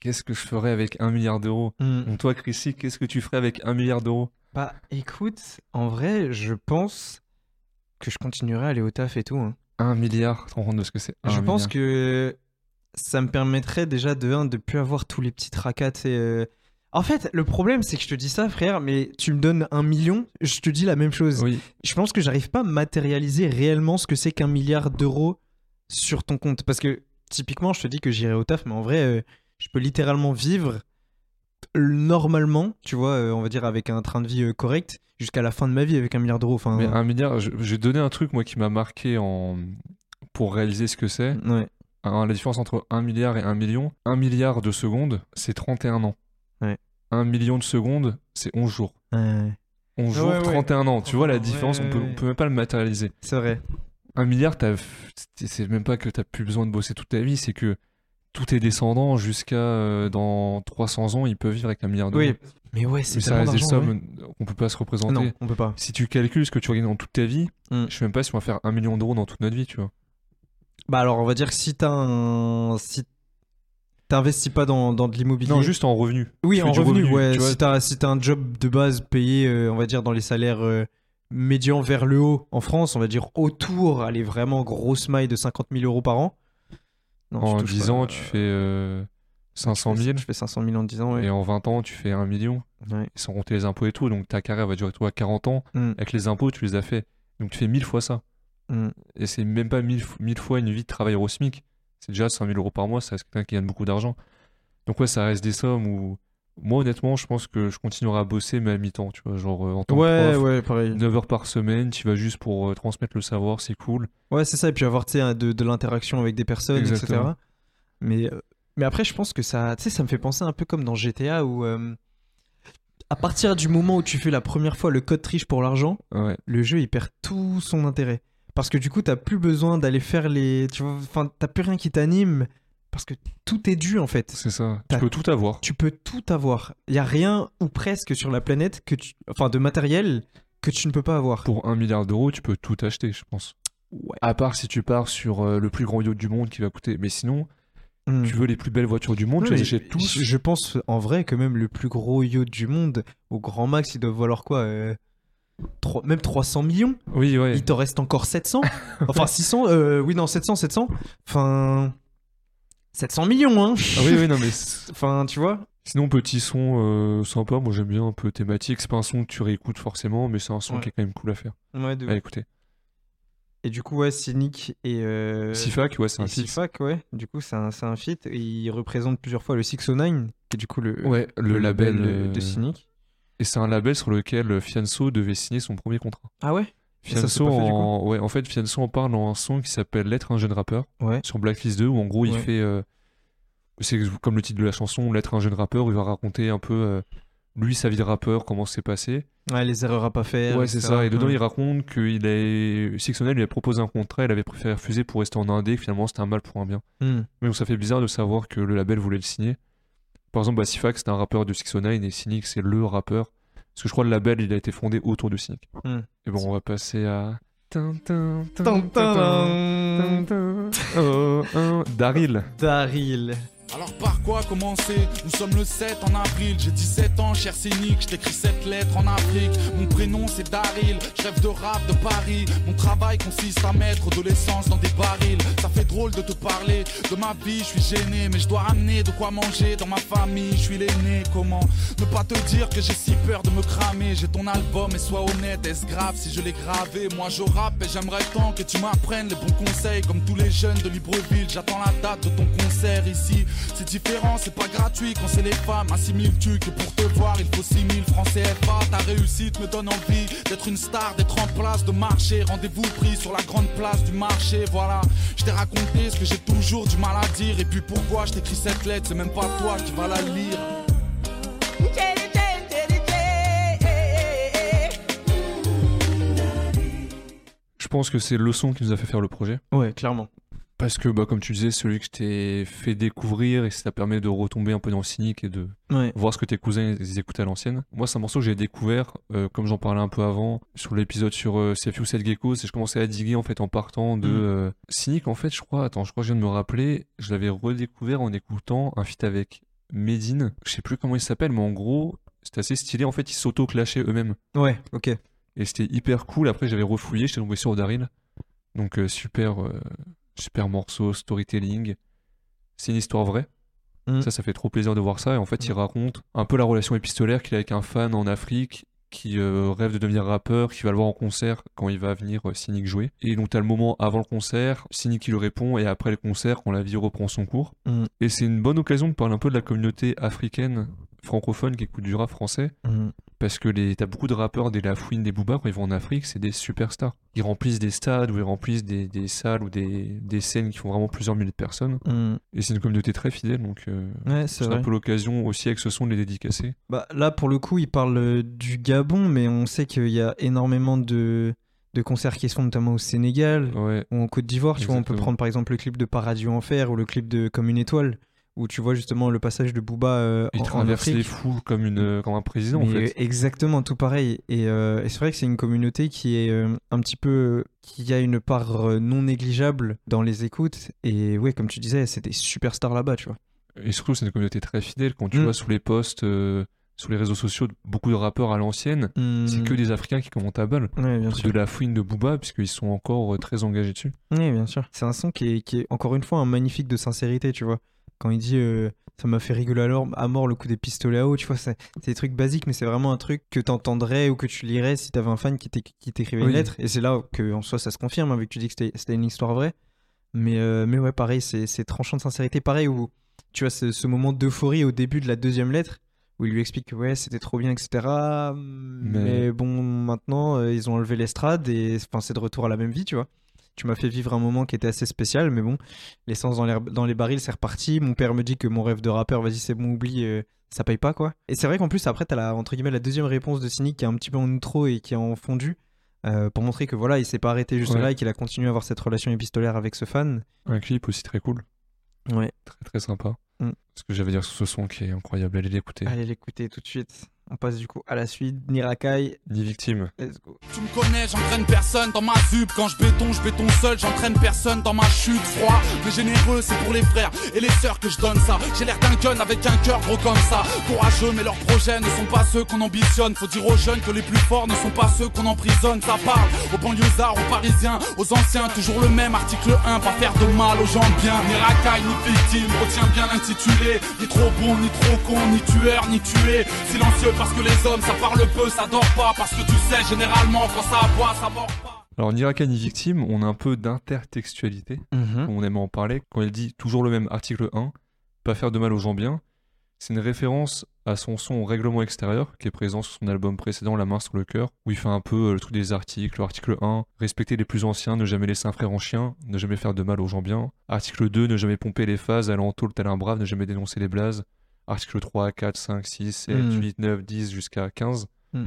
qu'est-ce que je ferais avec un milliard d'euros? Donc toi Chrissy qu'est-ce que tu ferais avec un milliard d'euros? Bah écoute, en vrai, je pense que je continuerai à aller au taf et tout. hein. un milliard tu te rends compte de ce que c'est? Je pense milliard. que ça me permettrait déjà de un de plus avoir tous les petits tracas. tu sais, euh. En fait, le problème, c'est que je te dis ça, frère, mais tu me donnes un million, je te dis la même chose. oui Je pense que j'arrive pas à matérialiser réellement ce que c'est qu'un milliard d'euros sur ton compte. Parce que typiquement, je te dis que j'irai au taf, mais en vrai, euh, je peux littéralement vivre normalement, tu vois, euh, on va dire avec un train de vie euh, correct, jusqu'à la fin de ma vie avec un milliard d'euros. Enfin, mais un milliard te donner un truc moi qui m'a marqué en pour réaliser ce que c'est ouais. Un- la différence entre 1 milliard et 1 million. 1 milliard de secondes, c'est 31 ans. Ouais. 1 million de secondes, c'est 11 jours. Ouais, 11 jours, Ouais, ouais. 31 ans. Tu vois la différence, on, peut, on peut même pas le matérialiser. c'est vrai. 1 milliard, c'est même pas que t'as plus besoin de bosser toute ta vie, c'est que tous tes descendants, jusqu'à euh, dans 300 ans, ils peuvent vivre avec un milliard d'euros. Oui, mais ouais, c'est Mais ça reste des sommes qu'on peut pas se représenter. Non, on peut pas. Si tu calcules ce que tu gagnes dans toute ta vie, Mm. je sais même pas si on va faire 1 million d'euros dans toute notre vie, tu vois. Bah alors, on va dire que si t'as un... Si t'investis pas dans, dans de l'immobilier... Non, juste en revenu. Oui, tu en revenu, revenu, ouais. tu si t'as si un job de base payé, euh, on va dire, dans les salaires euh, médians vers le haut en France, on va dire autour, allez, vraiment grosse maille de 50 000 euros par an. Non, en tu touches 10 pas, ans, euh, tu fais. euh, 500 000. Je fais 500 000 en 10 ans, ouais. Et en 20 ans, tu fais 1 million. Ouais. Sans compter les impôts et tout. Donc ta carrière va durer toi 40 ans. Mm. Avec les impôts, tu les as fait. Donc tu fais 1000 fois ça. Mm. Et c'est même pas 1000, f- 1000 fois une vie de travailleur au SMIC. C'est déjà 5000 euros par mois, ça reste quelqu'un qui gagne beaucoup d'argent. Donc ouais, ça reste des sommes où. Moi, honnêtement, je pense que je continuerai à bosser, mais à mi-temps, tu vois. Genre euh, en tant Ouais, que prof, ouais, pareil. 9 heures par semaine, tu vas juste pour euh, transmettre le savoir, c'est cool. Ouais, c'est ça. Et puis avoir tu sais, un- de, de l'interaction avec des personnes, etc. Mais, euh, mais après, je pense que ça, tu sais, ça me fait penser un peu comme dans GTA où, euh, à partir du moment où tu fais la première fois le code triche pour l'argent, Ouais. le jeu il perd tout son intérêt. Parce que du coup, t'as plus besoin d'aller faire les. Tu vois, enfin, t'as plus rien qui t'anime. Parce que tout est dû en fait. C'est ça. Tu peux tout avoir. Tu peux tout avoir. Il y a rien ou presque sur la planète que tu, enfin, de matériel que tu ne peux pas avoir. Pour un milliard d'euros, tu peux tout acheter, je pense. Ouais. À part si tu pars sur euh, le plus grand yacht du monde qui va coûter. Mais sinon, Hmm. tu veux les plus belles voitures du monde, tu les achètes tous. Je je pense en vrai que même le plus gros yacht du monde, au grand max, il doit valoir quoi euh, trois- Même 300 millions Oui, ouais. Il t'en reste encore 700 Enfin 600 euh, Oui, non, 700, 700. Enfin. 700 millions, hein Ah oui, oui, non, mais Enfin, tu vois sinon, petit son euh, sympa. Moi, j'aime bien un peu thématique. C'est pas un son que tu réécoutes forcément, mais c'est un son Ouais. qui est quand même cool à faire. Ouais, de À écouter. Et du coup, ouais, Cynic et. Euh... Sifac, ouais, c'est un feat. Sifac, ouais. Du coup, c'est un, un feat. Il représente plusieurs fois le 609, qui est du coup le, Ouais, le, label. euh, de euh, Cynic. Et c'est un label sur lequel Fianso devait signer son premier contrat. Ah ouais? Ça, Fianso, fait, en... Ouais, en fait, Fianso en parle dans un son qui s'appelle L'être un jeune rappeur Ouais. sur Blacklist 2 où en gros il fait. euh, C'est comme le titre de la chanson, L'être un jeune rappeur, où il va raconter un peu euh, lui, sa vie de rappeur, comment c'est passé. Ouais, les erreurs à pas faire. Ouais, c'est ça. Et dedans, il raconte qu'il est. Sixonel lui a proposé un contrat, il avait préféré refuser pour rester en indé, que finalement c'était un mal pour un bien. Hmm. Mais donc ça fait bizarre de savoir que le label voulait le signer. Par exemple, bah, Sifax, c'était un rappeur de 609 et Cynic, c'est le rappeur. Parce que je crois que le label, il a été fondé autour de Cynic. Hmm. Et bon, on va passer à. Daryl. Daryl. Alors par quoi commencer Nous sommes le 7 en avril, j'ai 17 ans, cher cynique, je t'écris cette lettre en Afrique. Mon prénom c'est Daryl, rêve de rap de Paris. Mon travail consiste à mettre de l'essence dans des barils. Ça fait drôle de te parler de ma vie, je suis gêné, mais je dois ramener de quoi manger dans ma famille. Je suis l'aîné, comment ne pas te dire que j'ai si peur de me cramer? J'ai ton album et sois honnête, est-ce grave si je l'ai gravé? Moi je rappe et j'aimerais tant que tu m'apprennes les bons conseils Comme tous les jeunes de Libreville, j'attends la date de ton concert ici C'est différent, c'est pas gratuit quand c'est les femmes. Assimile-tu que pour te voir il faut 6000 francs CFA Ta réussite me donne envie d'être une star, d'être en place de marcher. Rendez-vous pris sur la grande place du marché, voilà Je t'ai raconté ce que j'ai toujours du mal à dire. Et puis pourquoi je t'écris cette lettre, c'est même pas toi qui vas la lire. Je pense que c'est le son qui nous a fait faire le projet. Ouais, clairement. Parce que, bah, comme tu disais, celui que je t'ai fait découvrir et ça permet de retomber un peu dans le cynique et de Ouais. voir ce que tes cousins ils écoutaient à l'ancienne. Moi, c'est un morceau que j'ai découvert, euh, comme j'en parlais un peu avant, sur l'épisode sur euh, CFU 7 Geckos, et je commençais à diguer en fait en partant de Mhm. euh, Cynic. En fait, je crois, attends, je crois que je viens de me rappeler, je l'avais redécouvert en écoutant un feat avec Medine. Je sais plus comment il s'appelle, mais en gros, c'était assez stylé. En fait, ils s'auto-clashaient eux-mêmes. Ouais, ok. Et c'était hyper cool. Après, j'avais refouillé, j'étais tombé sur Daryl. Donc, euh, super, super morceau, storytelling. C'est une histoire vraie. Mhm. Ça, ça fait trop plaisir de voir ça. Et en fait, il Mhm. raconte un peu la relation épistolaire qu'il a avec un fan en Afrique qui euh, rêve de devenir rappeur, qui va le voir en concert quand il va venir euh, Cynic jouer. Et donc, t'as le moment avant le concert, Cynic qui lui répond, et après le concert, quand la vie reprend son cours. Mhm. Et c'est une bonne occasion de parler un peu de la communauté africaine francophone qui écoute du rap français. Parce que les... t'as beaucoup de rappeurs, des Lafouine, des Booba, quand ils vont en Afrique, c'est des superstars. Ils remplissent des stades ou ils remplissent des, des salles ou des... des scènes qui font vraiment plusieurs milliers de personnes. Mhm. Et c'est une communauté très fidèle, donc euh, Ouais, c'est un peu l'occasion aussi avec ce son de les dédicacer. Bah, là, pour le coup, il parle euh, du Gabon, mais on sait qu'il y a énormément de, de concerts qui se font, notamment au Sénégal Ouais, ou en Côte d'Ivoire. Tu vois, on peut prendre par exemple le clip de Paradis Enfer ou le clip de Comme une étoile, où tu vois justement le passage de Booba euh, il en, en traverse les Afrique. foules comme, une, comme un président, en fait. euh, Exactement, tout pareil. Et, euh, et c'est vrai que c'est une communauté qui est euh, un petit peu. qui a une part euh, non négligeable dans les écoutes. Et ouais, comme tu disais, c'est des superstars là-bas, tu vois. Et surtout, c'est une communauté très fidèle. Quand tu Mm. vois sous les posts, euh, sur les réseaux sociaux, beaucoup de rappeurs à l'ancienne, c'est que des Africains qui commentent à balle. Ouais. De la fouine de Booba, puisqu'ils sont encore euh, très engagés dessus. Oui, bien sûr. C'est un son qui est, qui est, encore une fois, un magnifique de sincérité, tu vois. Quand il dit euh, ça m'a fait rigoler à, l'or- à mort le coup des pistolets à eau, tu vois, c'est des trucs basiques, mais c'est vraiment un truc que t'entendrais ou que tu lirais si t'avais un fan qui t'éc- qui t'écrivait une lettre. Et c'est là que en soi ça se confirme, hein, vu que tu dis que c'était une histoire vraie. Mais, euh, mais ouais, pareil, c'est tranchant de sincérité. Pareil, où tu vois ce, ce moment d'euphorie au début de la deuxième lettre, où il lui explique que ouais, c'était trop bien, etc. Mais, bon, maintenant, euh, ils ont enlevé l'estrade et c'est de retour à la même vie, tu vois. Tu m'as fait vivre un moment qui était assez spécial, mais bon, l'essence dans les, dans les barils, c'est reparti. Mon père me dit que mon rêve de rappeur, vas-y, c'est bon, oublie, euh, ça paye pas, quoi. Et c'est vrai qu'en plus, après, t'as la, entre guillemets, la deuxième réponse de Cynic qui est un petit peu en outro et qui est en fondu. euh, pour montrer que voilà, il s'est pas arrêté juste Ouais. là et qu'il a continué à avoir cette relation épistolaire avec ce fan. Un clip aussi très cool, Ouais. très très sympa. Mm. Ce que j'avais à dire sur ce son qui est incroyable, allez l'écouter. Allez l'écouter tout de suite. On passe du coup à la suite. Nirakai, Ni victime. let's go. Tu me connais, j'entraîne personne dans ma zup. Quand je béton, je béton seul, j'entraîne personne dans ma chute. Froid, mais généreux, c'est pour les frères et les sœurs que je donne ça. J'ai l'air d'un gun avec un cœur gros comme ça. Courageux, mais leurs projets ne sont pas ceux qu'on ambitionne. Faut dire aux jeunes que les plus forts ne sont pas ceux qu'on emprisonne. Ça parle aux banlieusards, aux parisiens, aux anciens. Toujours le même article 1, pas faire de mal aux gens bien. Ni racaille, ni victime, retiens bien l'intitulé. Ni trop bon, ni trop con, ni tueur, ni tué. Silencieux parce que les hommes, ça parle peu, ça dort pas. Parce que tu sais, généralement, quand ça aboie, ça mord pas. Alors, ni Raka ni victime, on a un peu d'intertextualité, Mhm. on aime en parler. Quand elle dit toujours le même article 1, pas faire de mal aux gens bien, c'est une référence à son son Règlement extérieur, qui est présent sur son album précédent, La main sur le cœur, où il fait un peu euh, le truc des articles. Article 1, respecter les plus anciens, ne jamais laisser un frère en chien, ne jamais faire de mal aux gens bien. Article 2, ne jamais pomper les phases, aller en tôle tel un brave, ne jamais dénoncer les blazes. Article 3, 4, 5, 6, 7, Mm. 8, 9, 10 jusqu'à 15. Mm.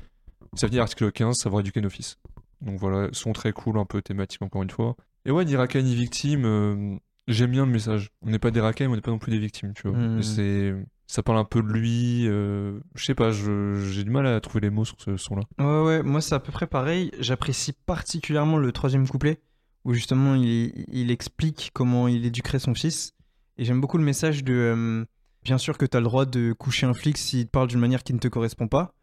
Ça veut dire article 15, savoir éduquer nos fils. Donc voilà, son très cool, un peu thématique encore une fois. Et ouais, ni racaille ni victime, euh, j'aime bien le message. On n'est pas des racailles, mais on n'est pas non plus des victimes, tu vois. Mm. C'est, ça parle un peu de lui. euh, je sais pas, j'ai du mal à trouver les mots sur ce son-là. Ouais, ouais, moi c'est à peu près pareil. J'apprécie particulièrement le troisième couplet, où justement il, il explique comment il éduquerait son fils. Et j'aime beaucoup le message de euh, bien sûr que tu as le droit de coucher un flic s'il te parle d'une manière qui ne te correspond pas.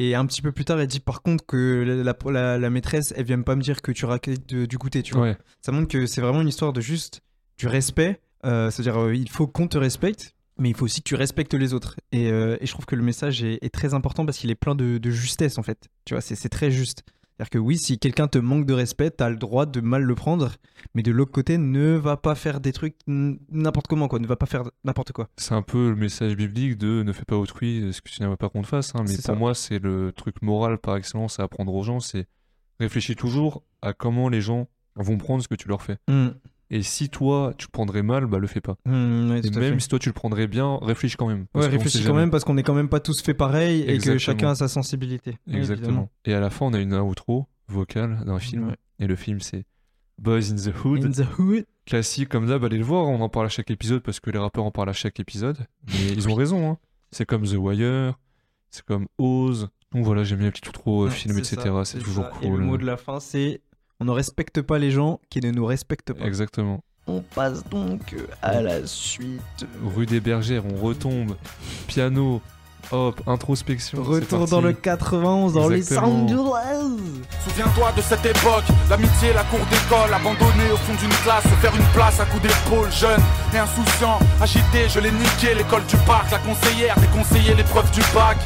Et un petit peu plus tard, elle dit par contre que la, la- la maîtresse, elle vient pas me dire que tu raquettes du goûter, tu vois. Ouais, Ça montre que c'est vraiment une histoire de juste du respect. Euh, C'est-à-dire, euh, il faut qu'on te respecte, mais il faut aussi que tu respectes les autres. Et, euh, et je trouve que le message est, est très important parce qu'il est plein de, de justesse, en fait. Tu vois, c'est très juste. C'est-à-dire que oui, si quelqu'un te manque de respect, t'as le droit de mal le prendre, mais de l'autre côté, ne va pas faire des trucs n'importe comment, quoi. Ne va pas faire n'importe quoi. c'est un peu le message biblique de ne fais pas autrui ce que tu n'aimerais pas qu'on te fasse. hein, mais pour ça. moi, c'est le truc moral par excellence à apprendre aux gens. C'est réfléchis toujours à comment les gens vont prendre ce que tu leur fais. Hum, Et si toi, tu le prendrais mal, bah le fais pas. ouais, Et même fait. si toi tu le prendrais bien, réfléchis quand même. Ouais, réfléchis quand même parce qu'on est quand même pas tous fait pareil et que chacun a sa sensibilité. Exactement. Et à la fin, on a une outro vocale d'un film. Ouais. Et le film, c'est Boys in the Hood. In the hood. Classique comme d'hab, allez le voir. On en parle à chaque épisode parce que les rappeurs en parlent à chaque épisode. Mais ils ont raison. Hein. C'est comme The Wire, c'est comme Oz. Donc voilà, j'aime bien les petits outros, euh, films, etc. C'est toujours ça. cool. Et le mot de la fin, c'est on ne respecte pas les gens qui ne nous respectent pas. Exactement. On passe donc à la suite. Rue des Bergères, on retombe. Piano, hop, introspection. Retour dans le 91 dans les Exactement. Angeles. Souviens-toi de cette époque, l'amitié, la cour d'école, abandonné au fond d'une classe, se faire une place à coups d'épaule, jeune et insouciant, agité, je l'ai niqué, l'école du parc, la conseillère, déconseillé l'épreuve du bac.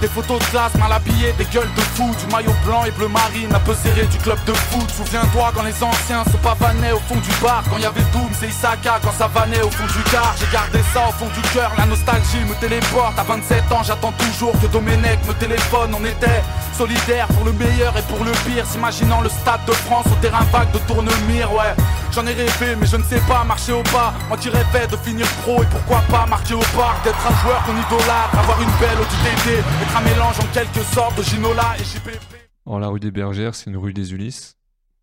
Des photos de classe mal habillées, des gueules de fou, du maillot blanc et bleu marine, un peu serré du club de foot. Souviens-toi quand les anciens se pavanaient au fond du bar, quand y avait Doom, c'est Isaka, quand ça vannait au fond du car. J'ai gardé ça au fond du cœur, la nostalgie me téléporte. À 27 ans, j'attends toujours que Domenech me téléphone. On était solidaires pour le meilleur et pour le pire, s'imaginant le stade de France au terrain vague de Tournemire, ouais. J'en ai rêvé, mais je ne sais pas marcher au pas. Moi qui rêvais de finir pro et pourquoi pas marquer au parc, d'être un joueur qu'on idolâtre, avoir une belle ODTD, être un mélange en quelque sorte de Ginola et JPP. Alors, la rue des Bergères, c'est une rue des Ulysses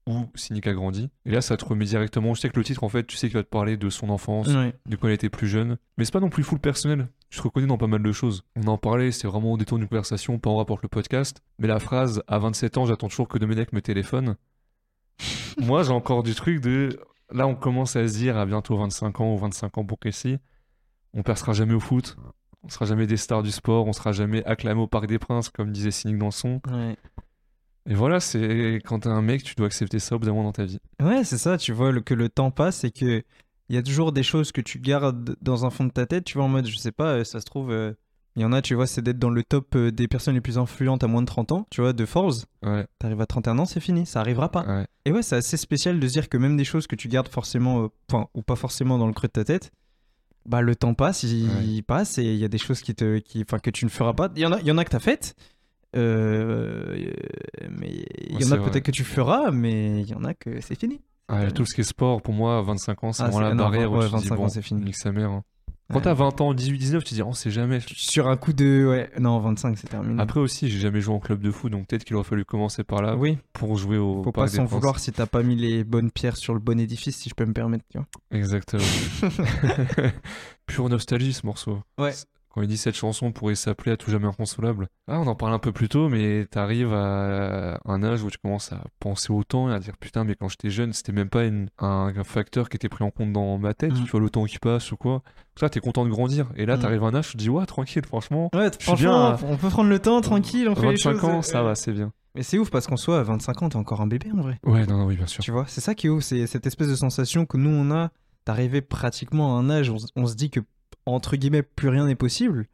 où Cynic a grandi. Et là, ça te remet directement. Je sais que le titre, en fait, tu sais qu'il va te parler de son enfance, Ouais. de quand il était plus jeune. Mais c'est pas non plus full personnel. Tu te reconnais dans pas mal de choses. On en parlait, c'est vraiment au détour d'une conversation, pas en rapport avec le podcast. Mais la phrase à 27 ans, j'attends toujours que Domenech me téléphone. Moi, j'ai encore du truc de. Là, on commence à se dire à bientôt 25 ans ou 25 ans pour Casey, on percera jamais au foot. On sera jamais des stars du sport, on sera jamais acclamé au Parc des Princes, comme disait Cynic dans le son. Ouais. Et voilà, c'est quand t'es un mec, tu dois accepter ça au bout d'un moment dans ta vie. Ouais, c'est ça, tu vois le- que le temps passe et que il y a toujours des choses que tu gardes dans un fond de ta tête, tu vois, en mode, je sais pas, euh, ça se trouve, euh, il y en a, tu vois, c'est d'être dans le top euh, des personnes les plus influentes à moins de 30 ans, tu vois, de Forbes. Ouais, T'arrives à 31 ans, c'est fini, ça arrivera pas. ouais. Et ouais, c'est assez spécial de se dire que même des choses que tu gardes forcément, euh, enfin, ou pas forcément dans le creux de ta tête, bah le temps passe, il Ouais. passe et il y a des choses qui te, qui, que tu ne feras pas. Il y en a, il y en a que t'as faites, euh, euh, mais il y en a peut-être que tu feras, mais il y en a que c'est fini. Ouais, tout ce qui est sport, pour moi, 25 ans, c'est Ah, vraiment la non, barrière où tu dis, 25 ans, bon, c'est fini. nique sa mère. hein. Quand t'as 20 ans, 18, 19, tu te dis, oh, c'est jamais. Sur un coup de, ouais, non, 25, c'est terminé. Après aussi, j'ai jamais joué en club de foot, donc peut-être qu'il aurait fallu commencer par là oui, pour jouer au faut pas Parc s'en vouloir si t'as pas mis les bonnes pierres sur le bon édifice, si je peux me permettre. Tu vois. Exactement. Pure nostalgie ce morceau. Ouais. Quand il dit cette chanson pourrait s'appeler à tout jamais inconsolable. Ah, on en parle un peu plus tôt, mais t'arrives à un âge où tu commences à penser au temps et à dire putain, mais quand j'étais jeune, c'était même pas une- un, un facteur qui était pris en compte dans ma tête, Mm. tu vois, le temps qui passe ou quoi. Ça, t'es content de grandir. Et là, Mm. t'arrives à un âge, tu te dis, ouais, tranquille, franchement. Ouais, suis bien franchement, on peut prendre le temps tranquille, on fait les 25 choses. ans, ça ouais. va, c'est bien. Mais c'est ouf parce qu'en soi, à 25 ans, t'es encore un bébé en vrai. Ouais, non, non, oui, bien sûr. Tu vois, c'est ça qui est ouf, c'est cette espèce de sensation que nous on a d'arriver pratiquement à un âge où on se dit que entre guillemets plus rien n'est possible.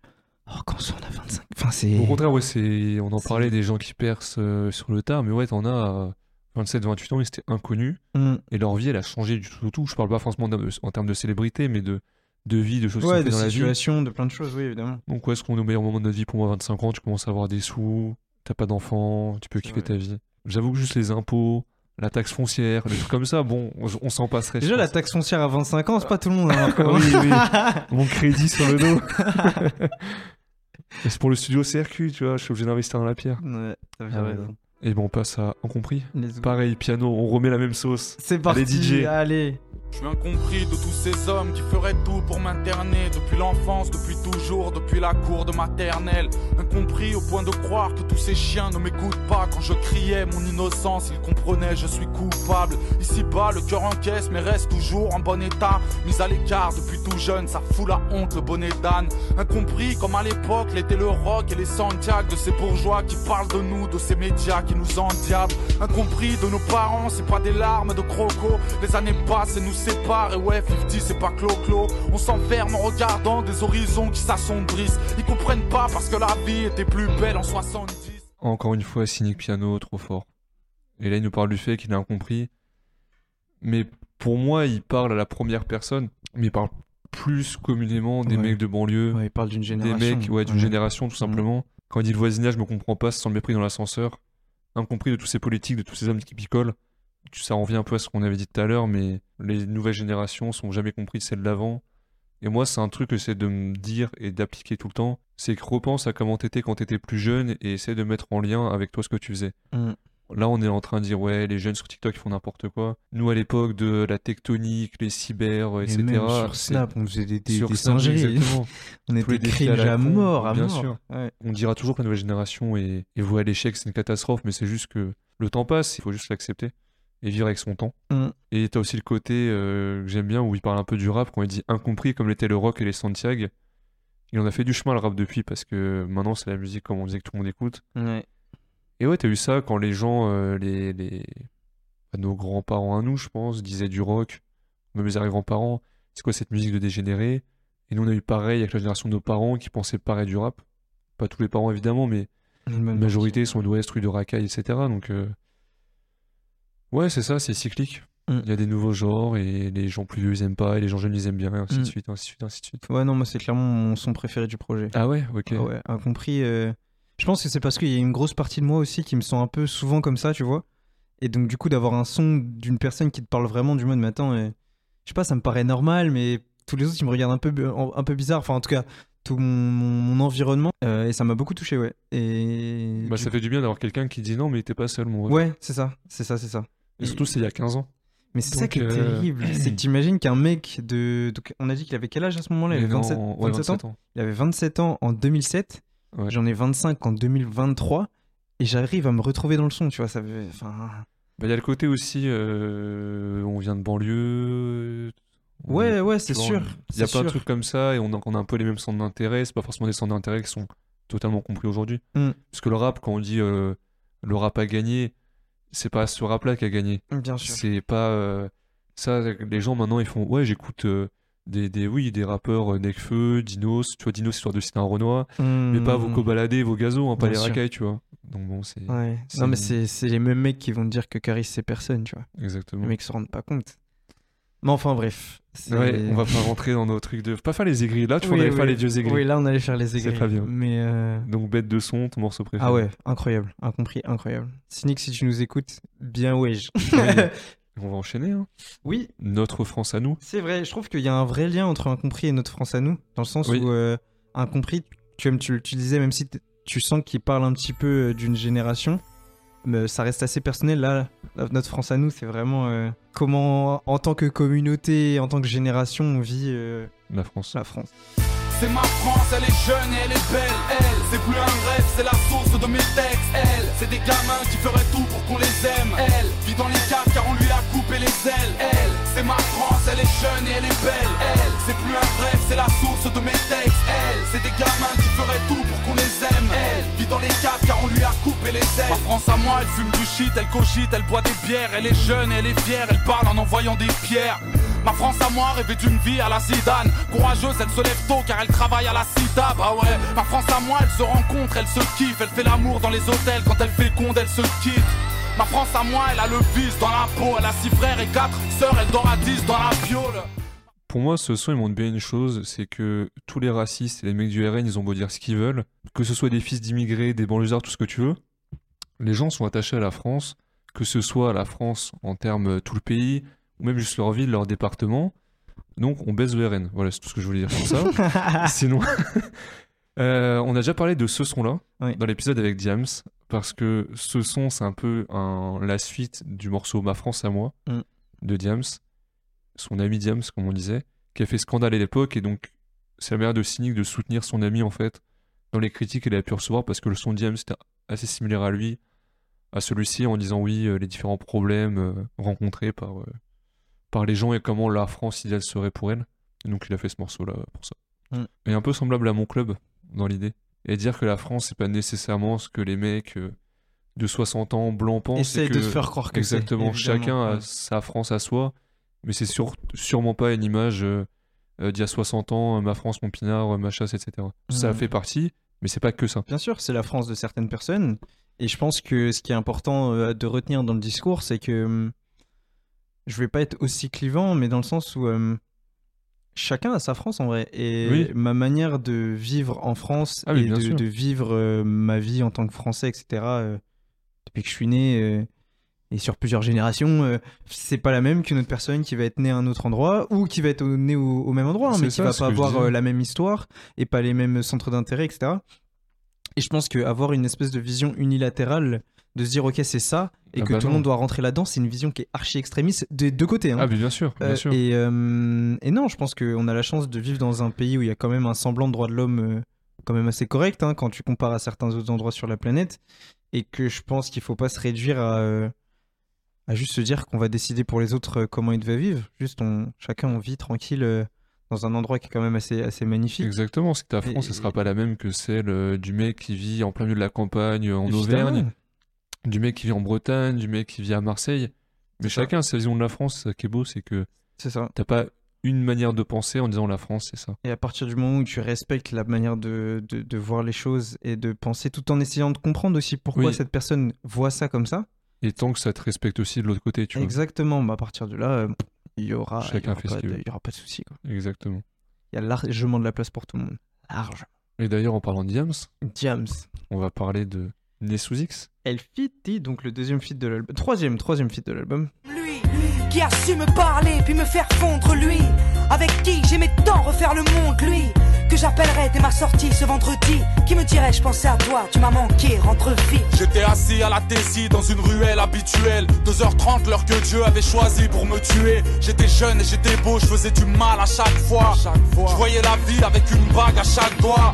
Oh, quand on a 25, enfin c'est. Au contraire, ouais, c'est... on en C'est- parlait des gens qui percent euh, sur le tard, mais ouais, t'en as 27, 28 ans, ils étaient inconnus. Mm. Et leur vie, elle a changé du tout au tout. Je parle pas forcément de- en termes de célébrité, mais de, de vie, de choses qui Ouais, sont de dans la vie. situation, de plein de choses, oui, évidemment. Donc, ouais, est-ce qu'on est au meilleur moment de notre vie Pour moi, 25 ans, tu commences à avoir des sous, t'as pas d'enfants, tu peux C'est kiffer vrai. ta vie. J'avoue que juste les impôts, la taxe foncière, des trucs comme ça, bon, on, on s'en passerait. Déjà, la taxe foncière à 25 ans, c'est pas tout le monde. hein, Marco, hein. Oui, oui. Mon crédit sur le dos. C'est pour le studio CRQ, tu vois, je suis obligé d'investir dans la pierre. Ouais, t'as bien Ah raison. Et bon, on passe à Incompris. Let's go. Pareil, piano, on remet la même sauce. C'est parti, DJ. allez. Je suis incompris de tous ces hommes qui feraient tout pour m'interner. Depuis l'enfance, depuis toujours, depuis la cour de maternelle. Incompris au point de croire que tous ces chiens ne m'écoutent pas. Quand je criais mon innocence, ils comprenaient je suis coupable. Ici bas, le cœur encaisse mais reste toujours en bon état. Mis à l'écart depuis tout jeune, ça fout la honte, le bonnet d'âne. Incompris comme à l'époque l'était le rock et les Santiago De ces bourgeois qui parlent de nous, de ces médias qui nous endiablent. Incompris de nos parents, c'est pas des larmes de croco. Les années passent et nous séparent et ouais 50 c'est pas clo-clo On s'enferme en regardant des horizons qui s'assombrissent Ils comprennent pas parce que la vie était plus belle en 70 Encore une fois, cynique piano, trop fort. Et là, il nous parle du fait qu'il a incompris. Mais pour moi, il parle à la première personne, mais il parle plus communément des Ouais. mecs de banlieue, Ouais, il parle d'une des génération. mecs ouais, d'une Ouais. génération tout simplement. Quand il dit le voisinage, je me comprends pas, sans le mépris dans l'ascenseur. Incompris de tous ces politiques, de tous ces hommes qui picolent. Ça revient un peu à ce qu'on avait dit tout à l'heure, mais les nouvelles générations sont jamais compris de celles d'avant. Et moi, c'est un truc que j'essaie de me dire et d'appliquer tout le temps. C'est que repense à comment t'étais quand t'étais plus jeune et essaie de mettre en lien avec toi ce que tu faisais. Mm. Là, on est en train de dire, ouais, les jeunes sur TikTok ils font n'importe quoi. Nous, à l'époque de la tectonique, les cyber, Et etc. même sur c'est- Snap, on faisait des, des, sur des Snap. On était à cringe à con, mort, à bien mort. sûr. Ouais. On dira toujours que la nouvelle génération est, est vouée à l'échec, c'est une catastrophe, mais c'est juste que le temps passe, il faut juste l'accepter et vivre avec son temps. Mm. Et t'as aussi le côté euh, que j'aime bien où il parle un peu du rap, quand il dit incompris comme l'était le rock et les Santiago. Il en a fait du chemin le rap depuis parce que maintenant c'est la musique comme on disait que tout le monde écoute. Et ouais, t'as eu ça quand les gens, euh, les, les... bah, nos grands-parents à nous, je pense, disaient du rock, même les arrière-grands-parents, c'est quoi cette musique de dégénéré? Et nous on a eu pareil avec la génération de nos parents qui pensaient pareil du rap. Pas tous les parents évidemment, mais la majorité sont d'ouest, rue de racailles, etc. Donc, euh, ouais, c'est ça, c'est cyclique. Mm. Il y a des nouveaux genres et les gens plus vieux ils aiment pas et les gens jeunes ils aiment bien, et ainsi de Mm. suite, ainsi de suite, ainsi de suite. Ouais, non, moi, c'est clairement mon son préféré du projet. Ah ouais, ok. Ah ouais, incompris. euh, Je pense que c'est parce qu'il y a une grosse partie de moi aussi qui me sent un peu souvent comme ça, tu vois. Et donc, du coup, d'avoir un son d'une personne qui te parle vraiment du mode, mais attends, euh, je sais pas, ça me paraît normal, mais tous les autres, ils me regardent un peu, un peu bizarre. Enfin, en tout cas, tout mon, mon- mon environnement. euh, et ça m'a beaucoup touché, ouais. Et. Bah, du ça fait du bien d'avoir quelqu'un qui dit non, mais t'es pas seul, mon ref. Ouais, c'est ça, c'est ça, c'est ça. Et surtout, c'est il y a 15 ans. Mais c'est ça qui est euh, terrible, c'est que t'imagines qu'un mec de. Donc, on a dit qu'il avait quel âge à ce moment-là? Il avait non, 27, ouais, 27 ans? 27 ans. Il avait 27 ans en 2007. Ouais. J'en ai 25 en 2023. Et j'arrive à me retrouver dans le son, tu vois. Ça veut... enfin... Bah, il y a le côté aussi, euh, on vient de banlieue. Ouais, est- ouais, c'est sûr. Il y a plein de trucs comme ça et on a, on a un peu les mêmes centres d'intérêt. C'est pas forcément des centres d'intérêt qui sont totalement compris aujourd'hui. Mm. Parce que le rap, quand on dit euh, le rap a gagné, c'est pas ce rap-là qui a gagné. Bien sûr. C'est pas euh, Ça, les gens maintenant, ils font Ouais, j'écoute euh, des, des, oui, des rappeurs euh, Nekfeu, Dinos, tu vois, Dinos, histoire de citer un Renoir, mais pas vos cobaladés, vos gazos, hein, pas les sûr. racailles, tu vois. Donc bon, c'est. Ouais. Non, mais c'est c'est les mêmes mecs qui vont te dire que Caris c'est personne, tu vois. Exactement. Les mecs se rendent pas compte. Mais enfin, bref. c'est- Ouais, on va pas rentrer dans nos trucs de. Pas faire les aigris. Là, tu vois, Oui, faire oui. les vieux aigris. Oui, là, on allait faire les C'est aigris. très bien. Mais. euh, Donc, bête de son, ton morceau préféré. Ah ouais, incroyable. Incompris, incroyable. Cynic, si tu nous écoutes, bien wesh. On va enchaîner. Hein. oui, Notre France à nous. c'est vrai. Je trouve qu'il y a un vrai lien entre Incompris et Notre France à nous. Dans le sens Oui. où euh, Incompris, comme tu, tu le disais, même si tu sens qu'il parle un petit peu euh, d'une génération, mais ça reste assez personnel. Là, la- Notre France à nous, c'est vraiment euh, comment, en tant que communauté, en tant que génération, on vit euh, La France. la France. C'est ma France, elle est jeune et elle est belle, elle C'est plus un rêve, c'est la source de mes textes, elle C'est des gamins qui feraient tout pour qu'on les aime, elle Vit dans les caves car on lui a coupé les ailes, elle C'est ma France, elle est jeune et elle est belle, elle. C'est plus un rêve, c'est la source de mes textes, elle. C'est des gamins qui feraient tout pour qu'on les aime, elle. Vit dans les caves car on lui a coupé les ailes. Ma France à moi, elle fume du shit, elle cogite, elle boit des bières. Elle est jeune elle est fière, elle parle en envoyant des pierres. Ma France à moi rêvait d'une vie à la Zidane. Courageuse, elle se lève tôt car elle travaille à la CIDA Bah ouais, ma France à moi, elle se rencontre, elle se kiffe Elle fait l'amour dans les hôtels, quand elle féconde, elle se quitte Ma France à moi, elle a le vice dans la peau Elle a six frères et quatre sœurs, elle dort à 10 dans la piole Pour moi, ce son, il montre bien une chose c'est que tous les racistes et les mecs du RN, ils ont beau dire ce qu'ils veulent, que ce soit des fils d'immigrés, des banlieusards, tout ce que tu veux, les gens sont attachés à la France, que ce soit à la France en termes euh, tout le pays, ou même juste leur ville, leur département. Donc, on baisse le RN. Voilà, c'est tout ce que je voulais dire sur ça. Sinon, euh, on a déjà parlé de ce son-là Oui. dans l'épisode avec Diams, parce que ce son, c'est un peu un- la suite du morceau Ma France à moi Mm. de Diams, son ami Diams, comme on disait, qui a fait scandale à l'époque, et donc c'est la manière de Cynic de soutenir son ami en fait dans les critiques qu'il a pu recevoir, parce que le son Diams était assez similaire à lui, à celui-ci, en disant oui, euh, les différents problèmes euh, rencontrés par, euh, par les gens et comment la France idéale serait pour elle. Et donc il a fait ce morceau-là pour ça. Mm. Et un peu semblable à mon club dans l'idée. Et dire que la France, c'est pas nécessairement ce que les mecs euh, de 60 ans blancs pensent. Essaye de te faire croire que c'est, Exactement, chacun a sa France à soi, mais c'est sûr- sûrement pas une image euh, euh, d'il y a 60 ans, ma France, mon pinard, ma chasse, etc. Ça Mm. fait partie, mais c'est pas que ça. Bien sûr, c'est la France de certaines personnes. Et je pense que ce qui est important de retenir dans le discours, c'est que hum, je vais pas être aussi clivant, mais dans le sens où hum, chacun a sa France en vrai. Et Oui. ma manière de vivre en France Ah oui, et de, vivre euh, ma vie en tant que Français, etc., euh, depuis que je suis né euh, et sur plusieurs générations, c'est pas la même qu'une autre personne qui va être née à un autre endroit ou qui va être née au, au même endroit, hein, mais qui ça, va ce pas avoir la même histoire et pas les mêmes centres d'intérêt, etc. Et je pense qu'avoir une espèce de vision unilatérale, de se dire ok c'est ça, et Ah que bah tout le monde doit rentrer là-dedans, c'est une vision qui est archi extrémiste des deux côtés. hein. Ah, bien sûr, bien Euh, et, euh, et non, je pense qu'on a la chance de vivre dans un pays où il y a quand même un semblant de droit de l'homme euh, quand même assez correct hein, quand tu compares à certains autres endroits sur la planète. Et que je pense qu'il faut pas se réduire à, à juste se dire qu'on va décider pour les autres comment ils devaient vivre. Juste, on, chacun on vit tranquille dans un endroit qui est quand même assez, assez magnifique. Exactement, que ta France, ce sera pas la même que celle du mec qui vit en plein milieu de la campagne, en Évidemment. Auvergne, du mec qui vit en Bretagne, du mec qui vit à Marseille. Mais ça. chacun a sa vision de la France, ça qui est beau, c'est que C'est ça. t'as pas une manière de penser en disant la France, c'est ça. Et à partir du moment où tu respectes la manière de, de, de voir les choses et de penser tout en essayant de comprendre aussi pourquoi Oui. cette personne voit ça comme ça, Et tant que ça te respecte aussi de l'autre côté, tu vois. exactement, bah à partir de là, euh, il y aura, il y Chacun aura fait ce pas qu'il de- veut. il y aura pas de souci. Exactement. Il y a largement de la place pour tout le monde. Large. Et d'ailleurs, en parlant de Diams, Diams. on va parler de Né sous X. El Fiti, donc le deuxième feat de l'album. Troisième, troisième feat de l'album. Lui, qui a su me parler puis me faire fondre lui, avec qui j'aimais tant refaire le monde, lui, que j'appellerais dès ma sortie ce vendredi, qui me dirait je pensais à toi, tu m'as manqué, rentre vite. J'étais assis à la Tessie dans une ruelle habituelle 2h30 l'heure que Dieu avait choisi pour me tuer J'étais jeune et j'étais beau, je faisais du mal à chaque fois Je voyais la vie avec une bague à chaque doigt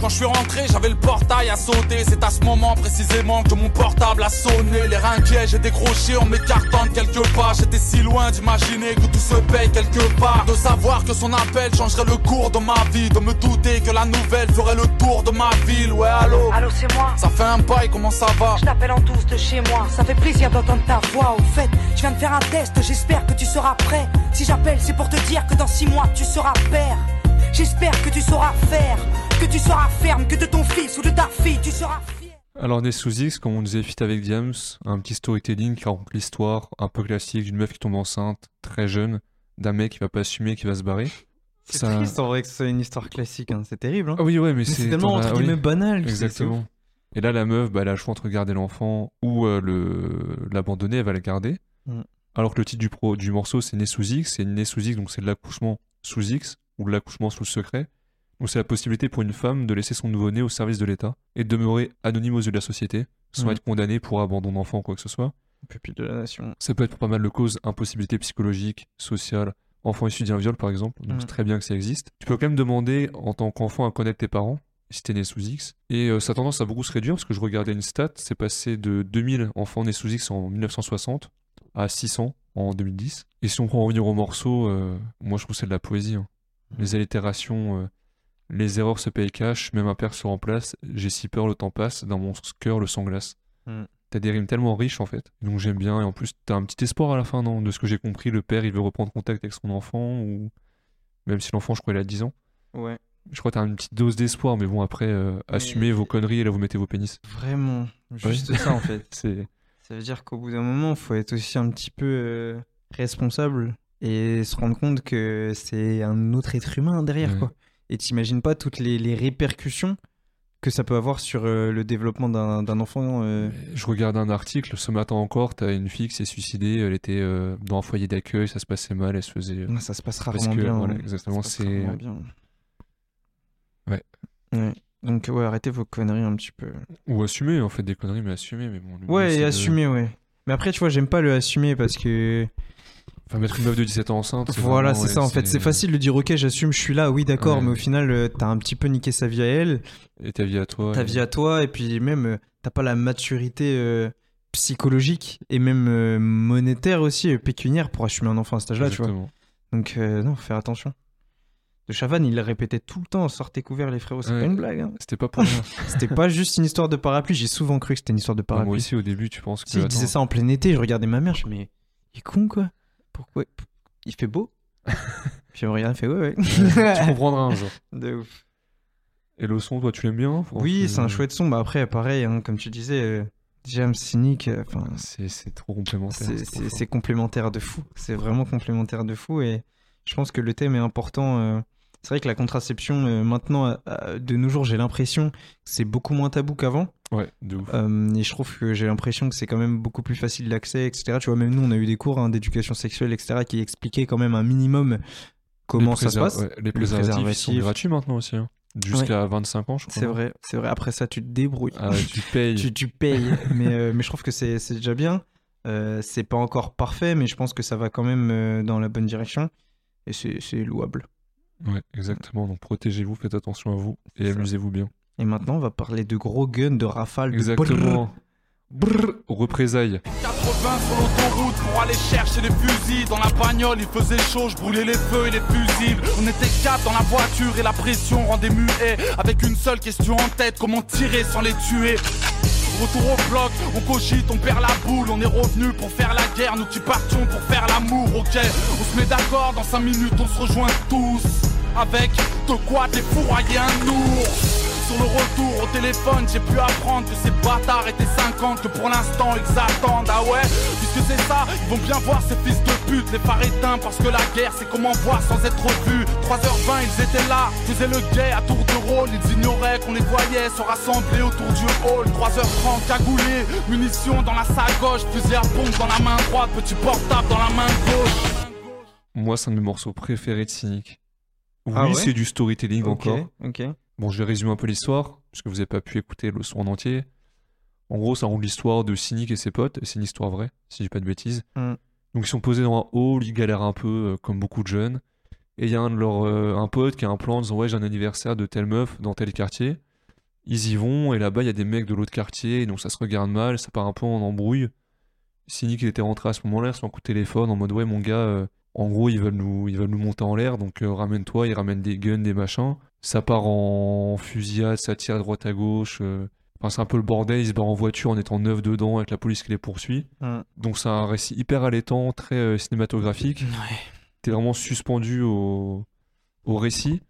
Quand je suis rentré, j'avais le portail à sauter. C'est à ce moment précisément que mon portable a sonné. Les reins inquiets, j'ai décroché en m'écartant de quelques pas. J'étais si loin d'imaginer que tout se paye quelque part. De savoir que son appel changerait le cours de ma vie. De me douter que la nouvelle ferait le tour de ma ville. Ouais, allô? Allô, c'est moi Ça fait un bail, comment ça va? Je t'appelle en douce de chez moi, ça fait plaisir d'entendre ta voix. Au fait, je viens de faire un test, j'espère que tu seras prêt. Si j'appelle, c'est pour te dire que dans six mois tu seras père. J'espère que tu sauras faire, que tu seras ferme, que de ton fils ou de ta fille tu seras fier. Alors, Né sous X, comme on disait, fit avec Diams, un petit storytelling qui raconte l'histoire un peu classique d'une meuf qui tombe enceinte, très jeune, d'un mec qui va pas assumer, qui va se barrer. C'est Ça- triste en vrai que ce soit une histoire classique, hein. c'est terrible. Hein. Ah oui, ouais, mais Mais c'est. tellement entre oui, guillemets banal. c'est- Exactement. Et là, la meuf, bah, elle a le choix entre garder l'enfant ou euh, le l'abandonner, elle va le garder. Mm. Alors que le titre du, pro, du morceau, c'est Né sous X, c'est Né sous X, donc c'est de l'accouchement sous X ou de l'accouchement sous le secret. Donc c'est la possibilité pour une femme de laisser son nouveau-né au service de l'État et de demeurer anonyme aux yeux de la société, sans Mm. être condamnée pour abandon d'enfant ou quoi que ce soit. Pupille de la nation. Ça peut être pour pas mal de causes, impossibilité psychologique, sociale, enfant issu d'un viol par exemple, donc c'est très bien que ça existe. Tu peux quand même demander en tant qu'enfant à connaître tes parents, si t'es né sous X. Et euh, ça a tendance à beaucoup se réduire parce que je regardais une stat, c'est passé de 2000 enfants nés sous X en 1960 à 600 en 2010. Et si on prend en revenir au morceau, euh, moi je trouve que c'est de la poésie. hein. Les allitérations, euh, les erreurs se payent cash, même un père se remplace, j'ai si peur le temps passe, dans mon cœur le sang glace. Mm. T'as des rimes tellement riches en fait, donc j'aime bien, et en plus t'as un petit espoir à la fin, non De ce que j'ai compris, le père il veut reprendre contact avec son enfant, ou même si l'enfant je crois il a 10 ans. Ouais, Je crois que t'as une petite dose d'espoir, mais bon après, euh, assumez vos conneries et là vous mettez vos pénis. vraiment. Juste ça en fait. C'est... Ça veut dire qu'au bout d'un moment, faut être aussi un petit peu euh, responsable et se rendre compte que c'est un autre être humain derrière, quoi. Et t'imagines pas toutes les, les répercussions que ça peut avoir sur euh, le développement d'un enfant. euh, Je regarde un article, ce matin encore, t'as une fille qui s'est suicidée, elle était euh, dans un foyer d'accueil, ça se passait mal, elle se faisait... non, Ça se passe Parce rarement que, bien. voilà, hein. exactement, c'est-. Ouais. Ouais. Donc ouais, arrêtez vos conneries un petit peu. Ou assumer, en fait, des conneries, mais assumer, mais bon... Ouais, et de- assumer, ouais. Mais après, tu vois, j'aime pas le assumer parce que Enfin, mettre une meuf de 17 ans enceinte, Voilà, c'est ça en fait. C'est facile de dire ok, j'assume, je suis là, oui, d'accord, Ouais. mais au final, euh, t'as un petit peu niqué sa vie à elle, Et ta vie à toi. ta et- vie à toi, et puis même, euh, t'as pas la maturité euh, psychologique et même euh, monétaire aussi, euh, pécuniaire pour assumer un enfant à cet âge-là, tu vois. Donc, non, faire attention. De Chavannes, il répétait tout le temps, sortez couverts les frérots, c'est Ouais. pas une blague. hein. C'était pas pour rien. C'était pas juste une histoire de parapluie, j'ai souvent cru que c'était une histoire de Moi parapluie. aussi, au début, tu penses que. Si, il attends, disait ça en plein été, je regardais ma mère, je me mais il est con quoi Pourquoi Il fait beau Puis on regarde, il fait ouais, ouais. tu comprendras un jour. De ouf. Et le son, toi, tu l'aimes bien? Oui, c'est un chouette son. Bah après, pareil, hein, comme tu disais, euh, James Cynic, euh, enfin, C'est c'est trop complémentaire. c'est- complémentaire de fou. C'est vraiment complémentaire de fou. Et je pense que le thème est important. euh, C'est vrai que la contraception, euh, maintenant, euh, euh, de nos jours, j'ai l'impression que c'est beaucoup moins tabou qu'avant. Ouais, de ouf. Euh, et je trouve que j'ai l'impression que c'est quand même beaucoup plus facile d'accès, etc. Tu vois, même nous, on a eu des cours hein, d'éducation sexuelle, etc., qui expliquaient quand même un minimum comment Les ça se passe. ouais, les préservatifs, sont préservatifs. gratuits maintenant aussi. hein. Jusqu'à 25 ans, je crois. C'est vrai, c'est vrai. Après ça, tu te débrouilles. Ah, tu payes. tu, tu payes. mais, euh, mais je trouve que c'est déjà bien. Euh, c'est pas encore parfait, mais je pense que ça va quand même euh, dans la bonne direction. Et c'est louable. Ouais, exactement. Donc protégez-vous, faites attention à vous et amusez-vous bien. Et maintenant, on va parler de gros guns, de rafales, de Exactement. Brrr, représailles. 80 sur l'autoroute pour aller chercher les fusils. Dans la bagnole il faisait chaud, je brûlais les feux et les fusibles. On était quatre dans la voiture et la pression rendait muet. Avec une seule question en tête, comment tirer sans les tuer? Retour au bloc, on cogite, on perd la boule. On est revenu pour faire la guerre, nous qui partions pour faire l'amour Ok, on se met d'accord, dans 5 minutes on se rejoint tous. Avec de quoi défourailler un ours sur le retour au téléphone, j'ai pu apprendre que ces bâtards étaient 50, que pour l'instant ils attendent. Ah ouais, puisque c'est ça, ils vont bien voir ces fils de pute, les phares éteints, parce que la guerre c'est comment voir sans être vu. 3h20, ils étaient là, faisaient le guet à tour de rôle, ils ignoraient qu'on les voyait se rassembler autour du hall. 3h30, cagoulés, munitions dans la salle gauche, fusil à pompe dans la main droite, petit portable dans la main gauche. Moi, c'est un de mes morceaux préférés de Cynic. Oui, Ah ouais? c'est du storytelling Ok, encore. ok. Bon, je vais résumer un peu l'histoire, puisque vous n'avez pas pu écouter le son en entier. En gros, ça raconte l'histoire de Cynic et ses potes, et c'est une histoire vraie, si je dis pas de bêtises. Mm. Donc, ils sont posés dans un hall, ils galèrent un peu, euh, comme beaucoup de jeunes. Et il y a un de leurs, euh, un pote qui a un plan en disant Ouais, j'ai un anniversaire de telle meuf dans tel quartier. Ils y vont, et là-bas, il y a des mecs de l'autre quartier, donc ça se regarde mal, ça part un peu en embrouille. Cynic, il était rentré à ce moment-là sur un coup de téléphone en mode Ouais, mon gars, euh, en gros, ils veulent nous, ils veulent nous monter en l'air, donc ramène-toi, ils ramènent des guns, des machins. Ça part en fusillade, ça tire à droite à gauche. euh. Enfin, c'est un peu le bordel, ils se barrent en voiture en étant neuf dedans avec la police qui les poursuit. Mm. Donc c'est un récit hyper allaitant, très euh, cinématographique. T'es vraiment suspendu au, au récit.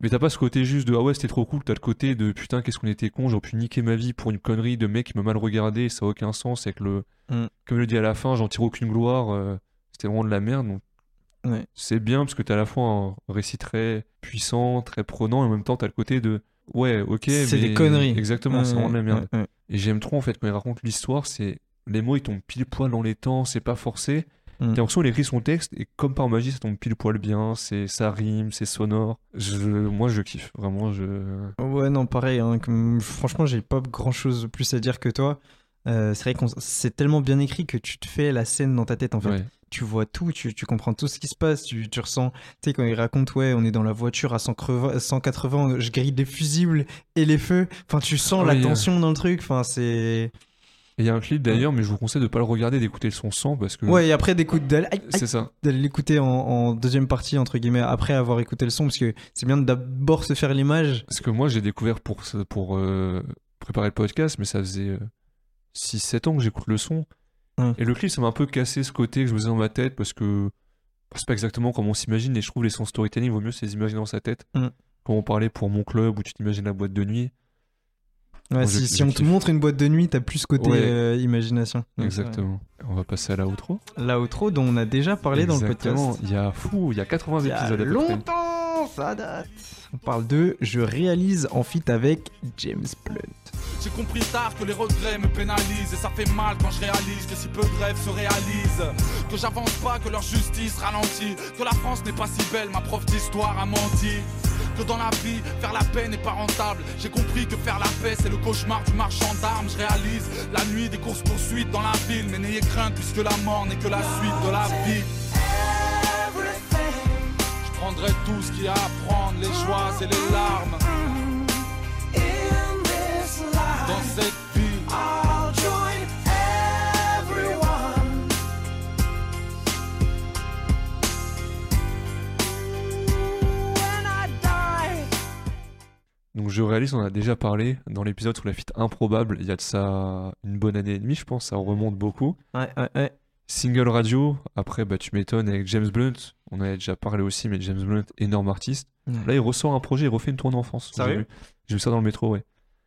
Mais t'as pas ce côté juste de ah ouais c'était trop cool, t'as le côté de putain qu'est-ce qu'on était con, j'aurais pu niquer ma vie pour une connerie de mec qui m'a mal regardé, ça a aucun sens avec le Mm. comme il le dit à la fin, j'en tire aucune gloire, euh, c'était vraiment de la merde donc Ouais. c'est bien parce que t'as à la fois un récit très puissant, très prenant et en même temps t'as le côté de ouais ok C'est des conneries. exactement c'est Ouais, vraiment de la merde ouais, et j'aime trop en fait quand il raconte l'histoire, c'est les mots ils tombent pile poil dans les temps, c'est pas forcé. Mm. T'as l'impression qu'il écrit son texte et comme par magie ça tombe pile poil bien, c'est ça rime, c'est sonore. Je, moi je kiffe, vraiment je. Ouais, non, pareil. hein, comme- Franchement, j'ai pas grand chose plus à dire que toi. Euh, c'est vrai que c'est tellement bien écrit que tu te fais la scène dans ta tête en fait. Ouais. Tu vois tout, tu, tu comprends tout ce qui se passe, tu, tu ressens. Tu sais, quand il raconte, ouais, on est dans la voiture à 180, 180, je grille les fusibles et les feux. Enfin, tu sens la Oui, tension dans le truc. Enfin, c'est. Il y a un clip d'ailleurs, mais je vous conseille de pas le regarder, d'écouter le son sans parce que Ouais, et après d'écoute d'aller c'est ça. d'aller l'écouter en, en deuxième partie, entre guillemets, après avoir écouté le son, parce que c'est bien d'abord se faire l'image. Parce que moi j'ai découvert pour, pour euh, préparer le podcast, mais ça faisait 6-7 ans que j'écoute le son. Ouais. Et le clip ça m'a un peu cassé ce côté que je me faisais dans ma tête parce que c'est pas exactement comme on s'imagine et je trouve les sons storytelling vaut mieux se les imaginer dans sa tête. Mm. Quand on parlait pour mon club où tu t'imagines la boîte de nuit. Ouais, si, je- si je on te montre une boîte de nuit, t'as plus côté Ouais. euh, imagination. Ouais, Exactement. On va passer à la outro. La outro dont on a déjà parlé dans le podcast. Il y a fou, il y a 80 Il y a épisodes à peu près. Ça date. On parle de Je réalise en fit avec James Blunt. J'ai compris tard que les regrets me pénalisent Et ça fait mal quand je réalise que si peu de rêves se réalisent Que j'avance pas, que leur justice ralentit Que la France n'est pas si belle, ma prof d'histoire a menti que dans la vie, faire la paix n'est pas rentable. J'ai compris que faire la paix, c'est le cauchemar du marchand d'armes. Je réalise la nuit des courses poursuites dans la ville. Mais n'ayez crainte, puisque la mort n'est que la suite de la vie. Je prendrai tout ce qu'il y a à prendre, les joies et les larmes. Dans cette vie. Donc je réalise, on en a déjà parlé dans l'épisode sur la fuite improbable, il y a de ça une bonne année et demie, je pense, ça remonte beaucoup. Ouais, ouais, ouais. Single radio, après bah tu m'étonnes avec James Blunt, on en avait déjà parlé aussi, mais James Blunt, énorme artiste. Là il ressort un projet, il refait une tournée en France. Sérieux J'ai vu. Ça dans le métro, ouais.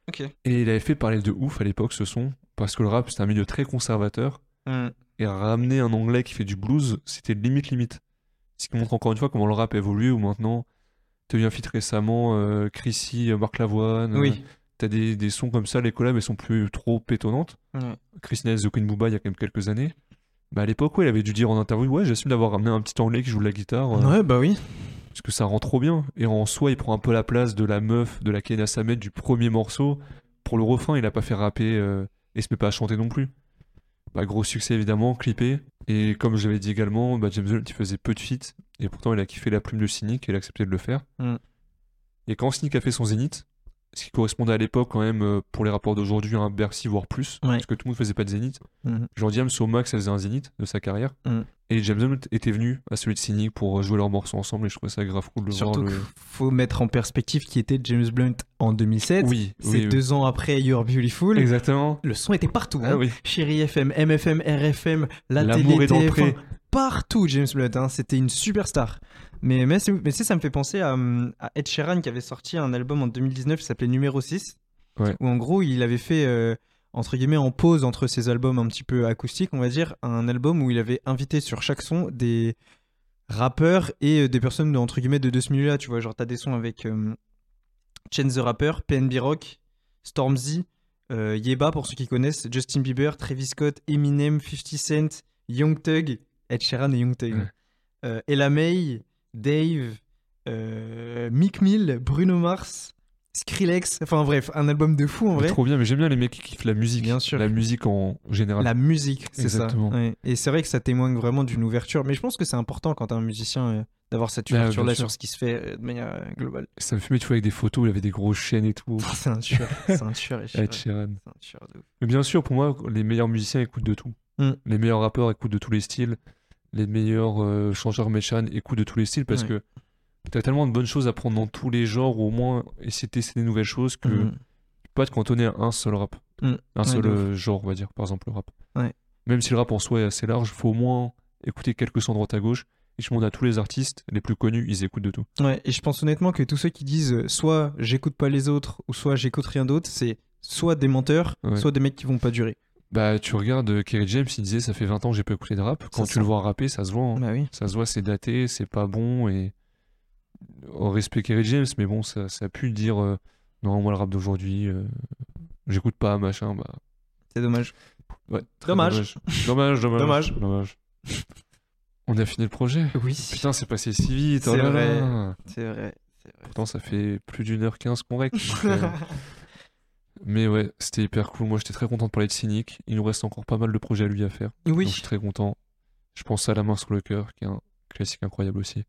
Ok. Et il avait fait parler de ouf à l'époque ce son, parce que le rap c'était un milieu très conservateur, Mm. et ramener un anglais qui fait du blues, c'était limite limite. Ce qui montre encore une fois comment le rap évolue, où maintenant, t'as eu un feat récemment, euh, Chrissy, euh, Marc Lavoine, euh, Oui. t'as des, des sons comme ça, les collabs elles sont plus trop pétonnantes. Ouais. Christina The Queen Booba il y a quand même quelques années. Bah à l'époque, ouais, il avait dû dire en interview, ouais, j'assume d'avoir ramené un petit anglais qui joue de la guitare, euh, Ouais, bah oui. parce que ça rend trop bien. Et en soi, il prend un peu la place de la meuf de la Kenya Samet du premier morceau. Pour le refrain, il a pas fait rapper euh, et se met pas à chanter non plus. Bah, gros succès évidemment, clippé. Et comme je l'avais dit également, bah, James Blunt il faisait peu de feats et pourtant il a kiffé la plume de Cynic et il a accepté de le faire. Mm. Et quand Cynic a fait son zénith, ce qui correspondait à l'époque quand même euh, pour les rapports d'aujourd'hui à un Bercy voire plus, Ouais. parce que tout le monde faisait pas de zénith. Mhm. Jean Diams au max elle faisait un zénith de sa carrière. Mm. Et James Blunt était venu à celui de Cynic pour euh, jouer leurs morceaux ensemble et je trouvais ça grave cool de Surtout voir le... faut mettre en perspective qui était James Blunt en 2007. Oui, C'est oui, oui. deux ans après You're Beautiful. Exactement. Le son était partout. Ah hein. oui. Chérie FM, MFM, RFM, la télé, est dans le TF1, pré. partout James Blunt. hein. C'était une superstar. Mais, mais, mais ça me fait penser à, hum, à Ed Sheeran qui avait sorti un album en 2019 qui s'appelait Numéro 6. Ouais. Où en gros, il avait fait, euh, entre guillemets, en pause entre ses albums un petit peu acoustiques, on va dire, un album où il avait invité sur chaque son des rappeurs et euh, des personnes, de, entre guillemets, de, de ce milieu-là. Tu vois, genre, t'as des sons avec euh, Chance the Rapper, PNB Rock, Stormzy, euh, Yeba pour ceux qui connaissent, Justin Bieber, Travis Scott, Eminem, 50 Cent, Young Thug, Ed Sheeran et Young Thug. Ouais. Euh, Ella May, Dave, euh, Mick Mill, Bruno Mars, Skrillex. Enfin bref, un album de fou en vrai. Trop bien, mais j'aime bien les mecs qui kiffent la musique. Bien sûr. La musique en général. La musique, c'est ça. Ouais. Et c'est vrai que ça témoigne vraiment d'une ouverture. Mais je pense que c'est important quand t'es un musicien euh, d'avoir cette Bah, ouverture-là sur ce qui se fait euh, de manière euh, globale. Ça me fumait, tu vois, avec des photos, il avait des grosses chaînes et tout. c'est un tueur. C'est un tueur. Sheeran. C'est un tueur de ouf. Mais bien sûr, pour moi, les meilleurs musiciens écoutent de tout. Mm. Les meilleurs rappeurs écoutent de tous les styles. Les meilleurs euh, chanteurs méchan écoutent de tous les styles parce Ouais. que t'as tellement de bonnes choses à prendre dans tous les genres, ou au moins essayer de tester des nouvelles choses que Mhm. tu peux pas te cantonner à un seul rap. Mm. Un Ouais, seul euh, genre, on va dire, par exemple le rap. Ouais. Même si le rap en soi est assez large, faut au moins écouter quelques sons de droite à gauche. Et je demande à tous les artistes les plus connus, ils écoutent de tout. Ouais, et je pense honnêtement que tous ceux qui disent euh, soit j'écoute pas les autres ou soit j'écoute rien d'autre, c'est soit des menteurs, soit des mecs qui vont pas durer. Bah, tu regardes euh, Kerry James, il disait ça fait 20 ans que j'ai pas écouté de rap. Quand Ça tu sent. le vois rapper, ça se voit. hein. Bah oui. Ça se voit, c'est daté, c'est pas bon. Et au respect Kerry James, mais bon, ça, ça a pu dire euh, non, moi le rap d'aujourd'hui, euh, j'écoute pas, machin. Bah, C'est dommage. ouais, très Dommage. Dommage, dommage. Dommage. dommage. On a fini le projet. Oui. Putain, c'est passé si vite. C'est oh vrai. C'est vrai. Pourtant, ça fait plus d'une heure quinze qu'on règle. Mais ouais, c'était hyper cool. Moi, j'étais très content de parler de Cynic. Il nous reste encore pas mal de projets à lui à faire. Donc, je oui. suis très content. Je pense à La main sur le cœur, qui est un classique incroyable aussi.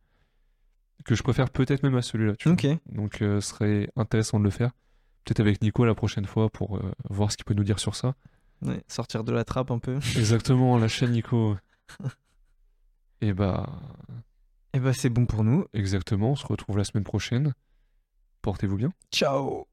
Que je préfère peut-être même à celui-là. tu vois. Ok. Donc, euh, ce serait intéressant de le faire. Peut-être avec Nico la prochaine fois pour euh, voir ce qu'il peut nous dire sur ça. Ouais, sortir de la trappe un peu. Exactement, la chaîne Nico. Et bah, Et bah c'est bon pour nous. exactement. On se retrouve la semaine prochaine. Portez-vous bien. Ciao